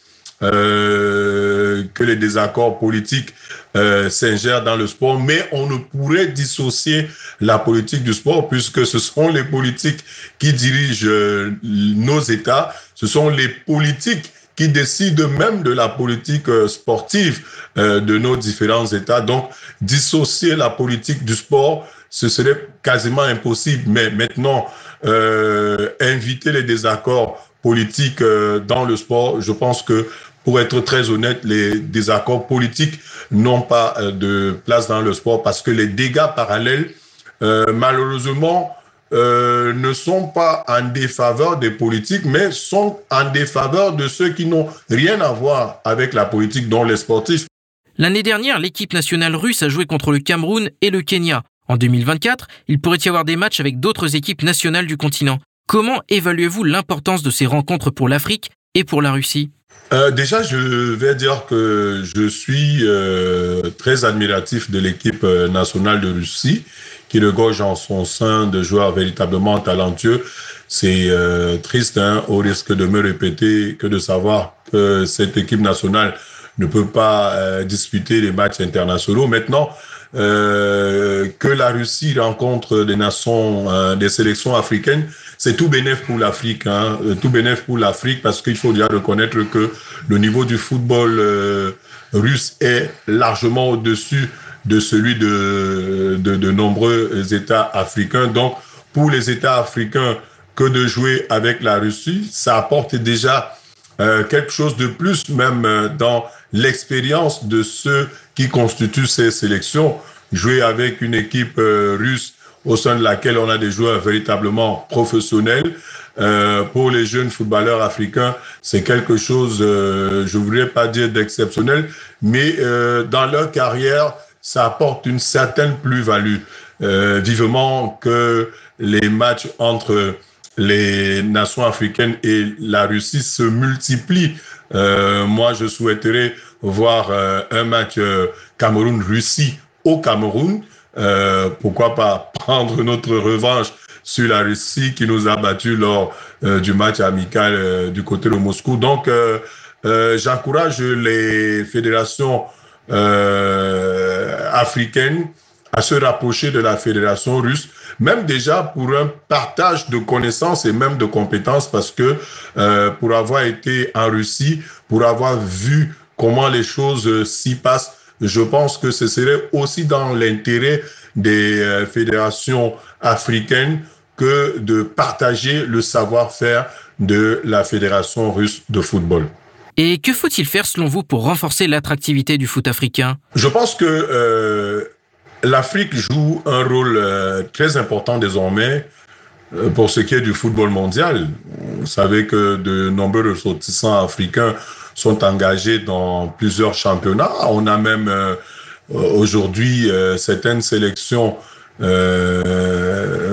euh, que les désaccords politiques euh, s'ingèrent dans le sport, mais on ne pourrait dissocier la politique du sport puisque ce sont les politiques qui dirigent euh, nos États, ce sont les politiques qui décident même de la politique sportive de nos différents États. Donc, dissocier la politique du sport, ce serait quasiment impossible. Mais maintenant, inviter les désaccords politiques dans le sport, je pense que pour être très honnête, les désaccords politiques n'ont pas de place dans le sport parce que les dégâts parallèles, malheureusement, ne sont pas en défaveur des politiques, mais sont en défaveur de ceux qui n'ont rien à voir avec la politique, dont les sportifs. L'année dernière, l'équipe nationale russe a joué contre le Cameroun et le Kenya. En 2024, il pourrait y avoir des matchs avec d'autres équipes nationales du continent. Comment évaluez-vous l'importance de ces rencontres pour l'Afrique et pour la Russie? Euh, déjà, je vais dire que je suis euh, très admiratif de l'équipe euh, nationale de Russie, qui regorge en son sein de joueurs véritablement talentueux. C'est triste, hein, au risque de me répéter, que de savoir que cette équipe nationale ne peut pas disputer les matchs internationaux. Maintenant, que la Russie rencontre des nations, des sélections africaines, c'est tout bénéf pour l'Afrique, hein, euh, tout bénéf pour l'Afrique parce qu'il faut déjà reconnaître que le niveau du football russe est largement au-dessus de celui de, de, de, nombreux États africains. Donc, pour les États africains, que de jouer avec la Russie, ça apporte déjà quelque chose de plus, même dans l'expérience de ceux qui constituent ces sélections. Jouer avec une équipe euh, russe au sein de laquelle on a des joueurs véritablement professionnels. Euh, pour les jeunes footballeurs africains, c'est quelque chose, euh, je voudrais pas dire d'exceptionnel, mais euh, dans leur carrière, ça apporte une certaine plus-value. Euh, vivement que les matchs entre les nations africaines et la Russie se multiplient. Euh, moi, je souhaiterais voir euh, un match Cameroun-Russie au Cameroun. Pourquoi pas prendre notre revanche sur la Russie qui nous a battus lors du match amical du côté de Moscou. Donc, j'encourage les fédérations africaines à se rapprocher de la fédération russe même déjà pour un partage de connaissances et même de compétences, parce que euh, pour avoir été en Russie, pour avoir vu comment les choses euh, s'y passent, je pense que ce serait aussi dans l'intérêt des euh, fédérations africaines que de partager le savoir-faire de la Fédération russe de football. Et que faut-il faire selon vous pour renforcer l'attractivité du foot africain? Je pense que euh, l'Afrique joue un rôle euh, très important désormais euh, pour ce qui est du football mondial. Vous savez que de nombreux ressortissants africains sont engagés dans plusieurs championnats. On a même euh, aujourd'hui certaines sélections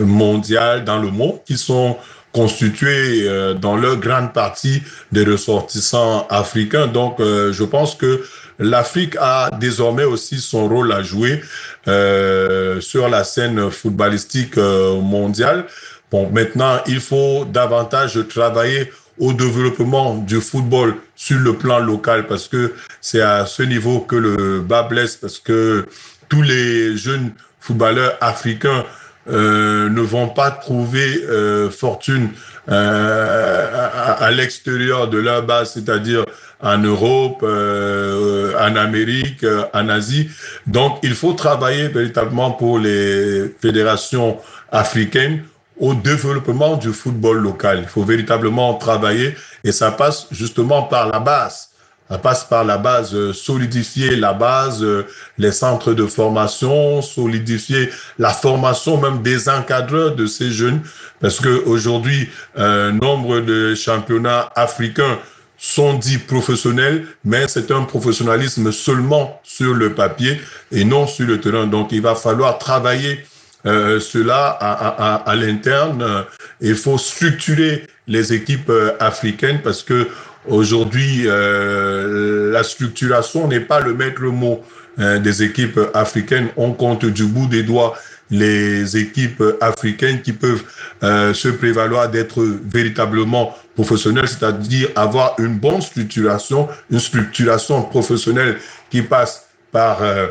mondiales dans le monde qui sont constituées dans leur grande partie des ressortissants africains. Donc, je pense que l'Afrique a désormais aussi son rôle à jouer euh, sur la scène footballistique euh, mondiale. Bon, maintenant, il faut davantage travailler au développement du football sur le plan local parce que c'est à ce niveau que le bas blesse parce que tous les jeunes footballeurs africains euh, ne vont pas trouver euh, fortune euh, à, à l'extérieur de leur base, c'est-à-dire en Europe, en Amérique, en Asie. Donc, il faut travailler véritablement pour les fédérations africaines au développement du football local. Il faut véritablement travailler et ça passe justement par la base. Ça passe par la base, euh, solidifier la base, euh, les centres de formation, solidifier la formation même des encadreurs de ces jeunes, parce que aujourd'hui, un nombre de championnats africains sont dits professionnels, mais c'est un professionnalisme seulement sur le papier et non sur le terrain. Donc, il va falloir travailler euh, cela à, à, à l'interne. Il faut structurer les équipes africaines parce que Aujourd'hui, euh, la structuration n'est pas le maître mot hein, des équipes africaines. On compte du bout des doigts les équipes africaines qui peuvent euh, se prévaloir d'être véritablement professionnelles, c'est-à-dire avoir une bonne structuration, une structuration professionnelle qui passe par euh,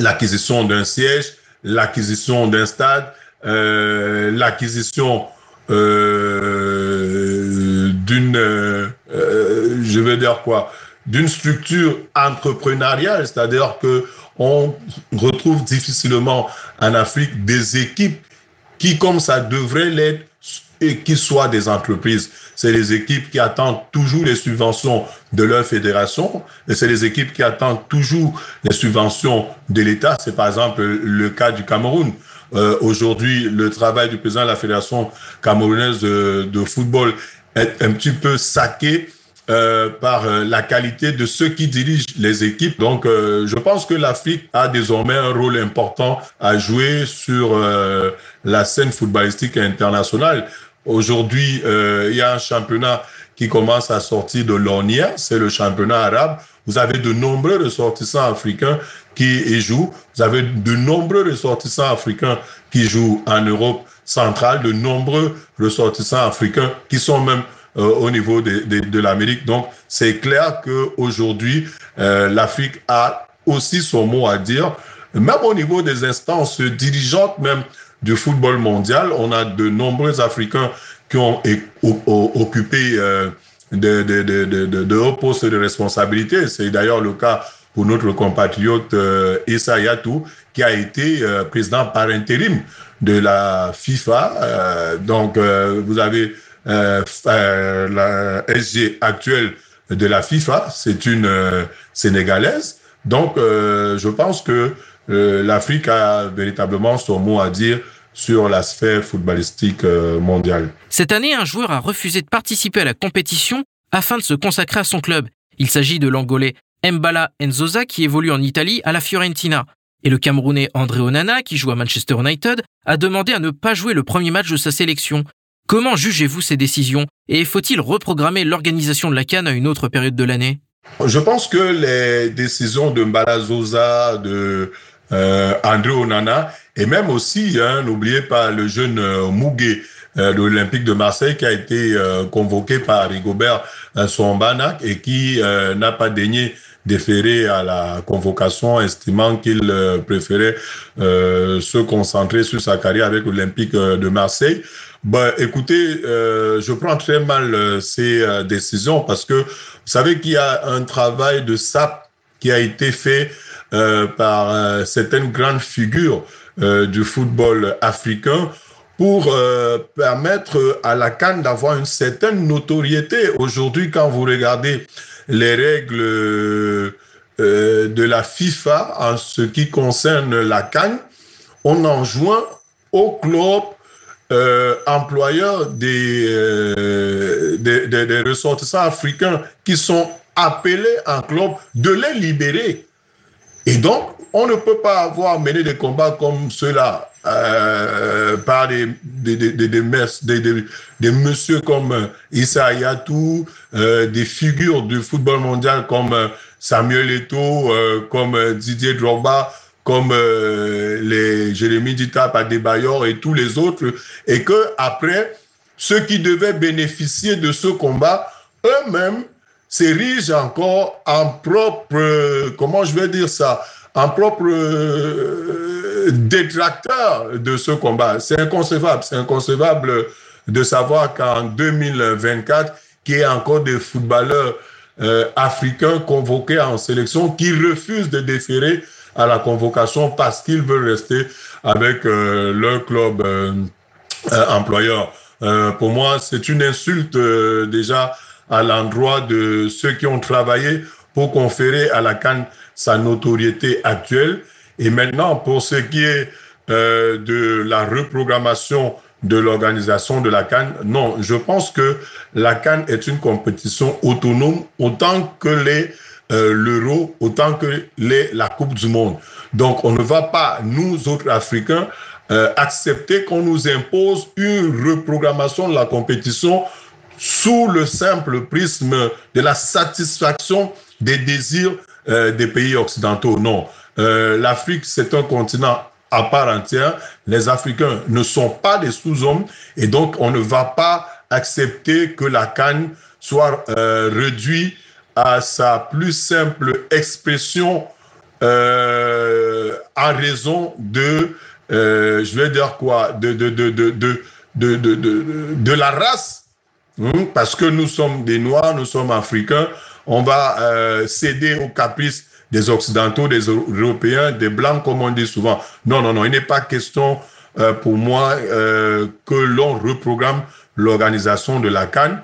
l'acquisition d'un siège, l'acquisition d'un stade, euh, l'acquisition euh, d'une, euh, je veux dire quoi, d'une structure entrepreneuriale, c'est-à-dire que on retrouve difficilement en Afrique des équipes qui, comme ça devrait l'être, et qui soient des entreprises. C'est les équipes qui attendent toujours les subventions de leur fédération et c'est les équipes qui attendent toujours les subventions de l'État. C'est par exemple le cas du Cameroun. Euh, Aujourd'hui, le travail du président de la Fédération camerounaise de, de football est un petit peu saqué euh, par euh, la qualité de ceux qui dirigent les équipes. Donc, euh, je pense que l'Afrique a désormais un rôle important à jouer sur euh, la scène footballistique internationale. Aujourd'hui, euh, il y a un championnat qui commence à sortir de l'ornière, c'est le championnat arabe. Vous avez de nombreux ressortissants africains qui y jouent. Vous avez de nombreux ressortissants africains qui jouent en Europe centrale, de nombreux ressortissants africains qui sont même euh, au niveau de, de, de l'Amérique. Donc, c'est clair qu'aujourd'hui, euh, l'Afrique a aussi son mot à dire, même au niveau des instances dirigeantes même du football mondial. On a de nombreux Africains qui ont occupé euh, de, hauts postes de responsabilité. C'est d'ailleurs le cas pour notre compatriote euh, Yatou, qui a été euh, président par intérim de la FIFA. Euh, donc, vous avez la SG actuelle de la FIFA, c'est une Sénégalaise. Donc, je pense que l'Afrique a véritablement son mot à dire sur la sphère footballistique mondiale. Cette année, un joueur a refusé de participer à la compétition afin de se consacrer à son club. Il s'agit de l'Angolais Mbala Nzoza qui évolue en Italie à la Fiorentina. Et le Camerounais André Onana, qui joue à Manchester United, a demandé à ne pas jouer le premier match de sa sélection. Comment jugez-vous ces décisions et faut-il reprogrammer l'organisation de la Cannes à une autre période de l'année? Je pense que les décisions de Mbala Zoza, de euh, André Onana et même aussi, hein, n'oubliez pas le jeune euh, Mougué euh, de l'Olympique de Marseille qui a été euh, convoqué par Rigobert euh, Sombanac et qui euh, n'a pas daigné déféré à la convocation, estimant qu'il euh, préférait euh, se concentrer sur sa carrière avec l'Olympique de Marseille. Ben, écoutez, euh, je prends très mal ces euh, décisions parce que vous savez qu'il y a un travail de SAP qui a été fait euh, par certaines grandes figures du football africain pour euh, permettre à la Cannes d'avoir une certaine notoriété. Aujourd'hui, quand vous regardez les règles euh, de la FIFA en ce qui concerne la Cannes, on enjoint au club euh, employeurs euh, des, des, ressortissants africains qui sont appelés en club de les libérer. Et donc, on ne peut pas avoir mené des combats comme ceux-là euh, par des, des, des, des, des, messieurs comme Issa Yatou, euh, des figures du football mondial comme Samuel Eto'o, euh, comme Didier Drogba, comme euh, les Jérémy Dita Adebayor et tous les autres, et que après, ceux qui devaient bénéficier de ce combat, eux-mêmes s'érigent encore en propre, comment je vais dire ça, en propre euh, détracteur de ce combat. C'est inconcevable. C'est inconcevable de savoir qu'en 2024, qu'il y ait encore des footballeurs euh, africains convoqués en sélection qui refusent de déférer à la convocation parce qu'ils veulent rester avec euh, leur club employeur. pour moi, c'est une insulte déjà à l'endroit de ceux qui ont travaillé pour conférer à la Cannes sa notoriété actuelle. Et maintenant, pour ce qui est euh, de la reprogrammation de l'organisation de la Cannes, non, je pense que la Cannes est une compétition autonome autant que les euh, l'euro, autant que les, la Coupe du Monde. Donc, on ne va pas, nous autres Africains, euh, accepter qu'on nous impose une reprogrammation de la compétition sous le simple prisme de la satisfaction des désirs euh, des pays occidentaux. Non, euh, l'Afrique, c'est un continent à part entière. Les Africains ne sont pas des sous-hommes et donc on ne va pas accepter que la canne soit euh, réduite à sa plus simple expression en raison de, je vais dire quoi, de, la race, parce que nous sommes des Noirs, nous sommes Africains, on va euh, céder aux caprices des Occidentaux, des Européens, des Blancs, comme on dit souvent. Non, non, non, il n'est pas question euh, pour moi euh, que l'on reprogramme l'organisation de la Cannes,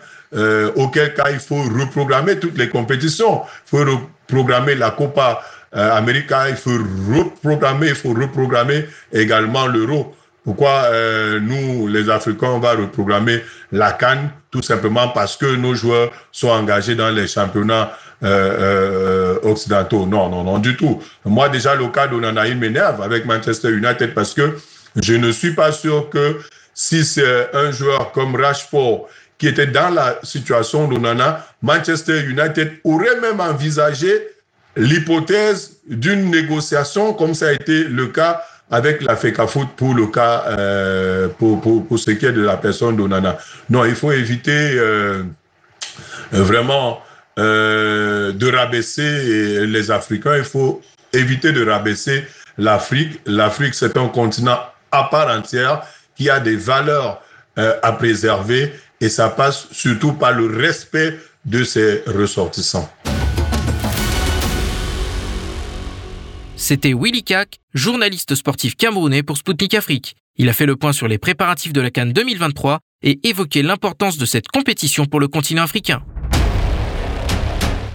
auquel cas il faut reprogrammer toutes les compétitions. Il faut reprogrammer la Copa América, il faut reprogrammer, il faut reprogrammer également l'euro. Pourquoi euh, nous, les Africains, on va reprogrammer la Cannes Tout simplement parce que nos joueurs sont engagés dans les championnats euh, euh, occidentaux. Non, non, non, du tout. Moi, déjà, le cas d'Onanaï m'énerve avec Manchester United parce que je ne suis pas sûr que si c'est un joueur comme Rashford qui était dans la situation d'Onana, Manchester United aurait même envisagé l'hypothèse d'une négociation comme ça a été le cas avec la FECAFOOT pour le cas, euh, pour, pour, pour, ce qui est de la personne d'Onana. Non, il faut éviter euh, vraiment euh, de rabaisser les Africains, il faut éviter de rabaisser l'Afrique. L'Afrique, c'est un continent à part entière qui a des valeurs euh, à préserver et ça passe surtout par le respect de ses ressortissants. C'était Willy Kak, journaliste sportif camerounais pour Sputnik Afrique. Il a fait le point sur les préparatifs de la Cannes 2023 et évoqué l'importance de cette compétition pour le continent africain.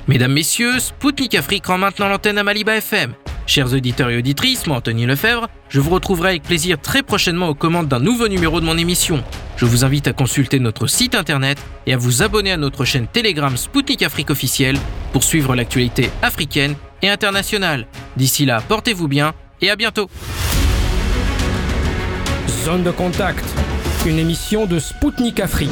Mesdames, Messieurs, Spoutnik Afrique rend maintenant l'antenne à Maliba FM. Chers auditeurs et auditrices, moi Anthony Lefebvre, je vous retrouverai avec plaisir très prochainement aux commandes d'un nouveau numéro de mon émission. Je vous invite à consulter notre site internet et à vous abonner à notre chaîne Telegram Spoutnik Afrique officielle pour suivre l'actualité africaine et internationale. D'ici là, portez-vous bien et à bientôt. Zone de contact, une émission de Spoutnik Afrique.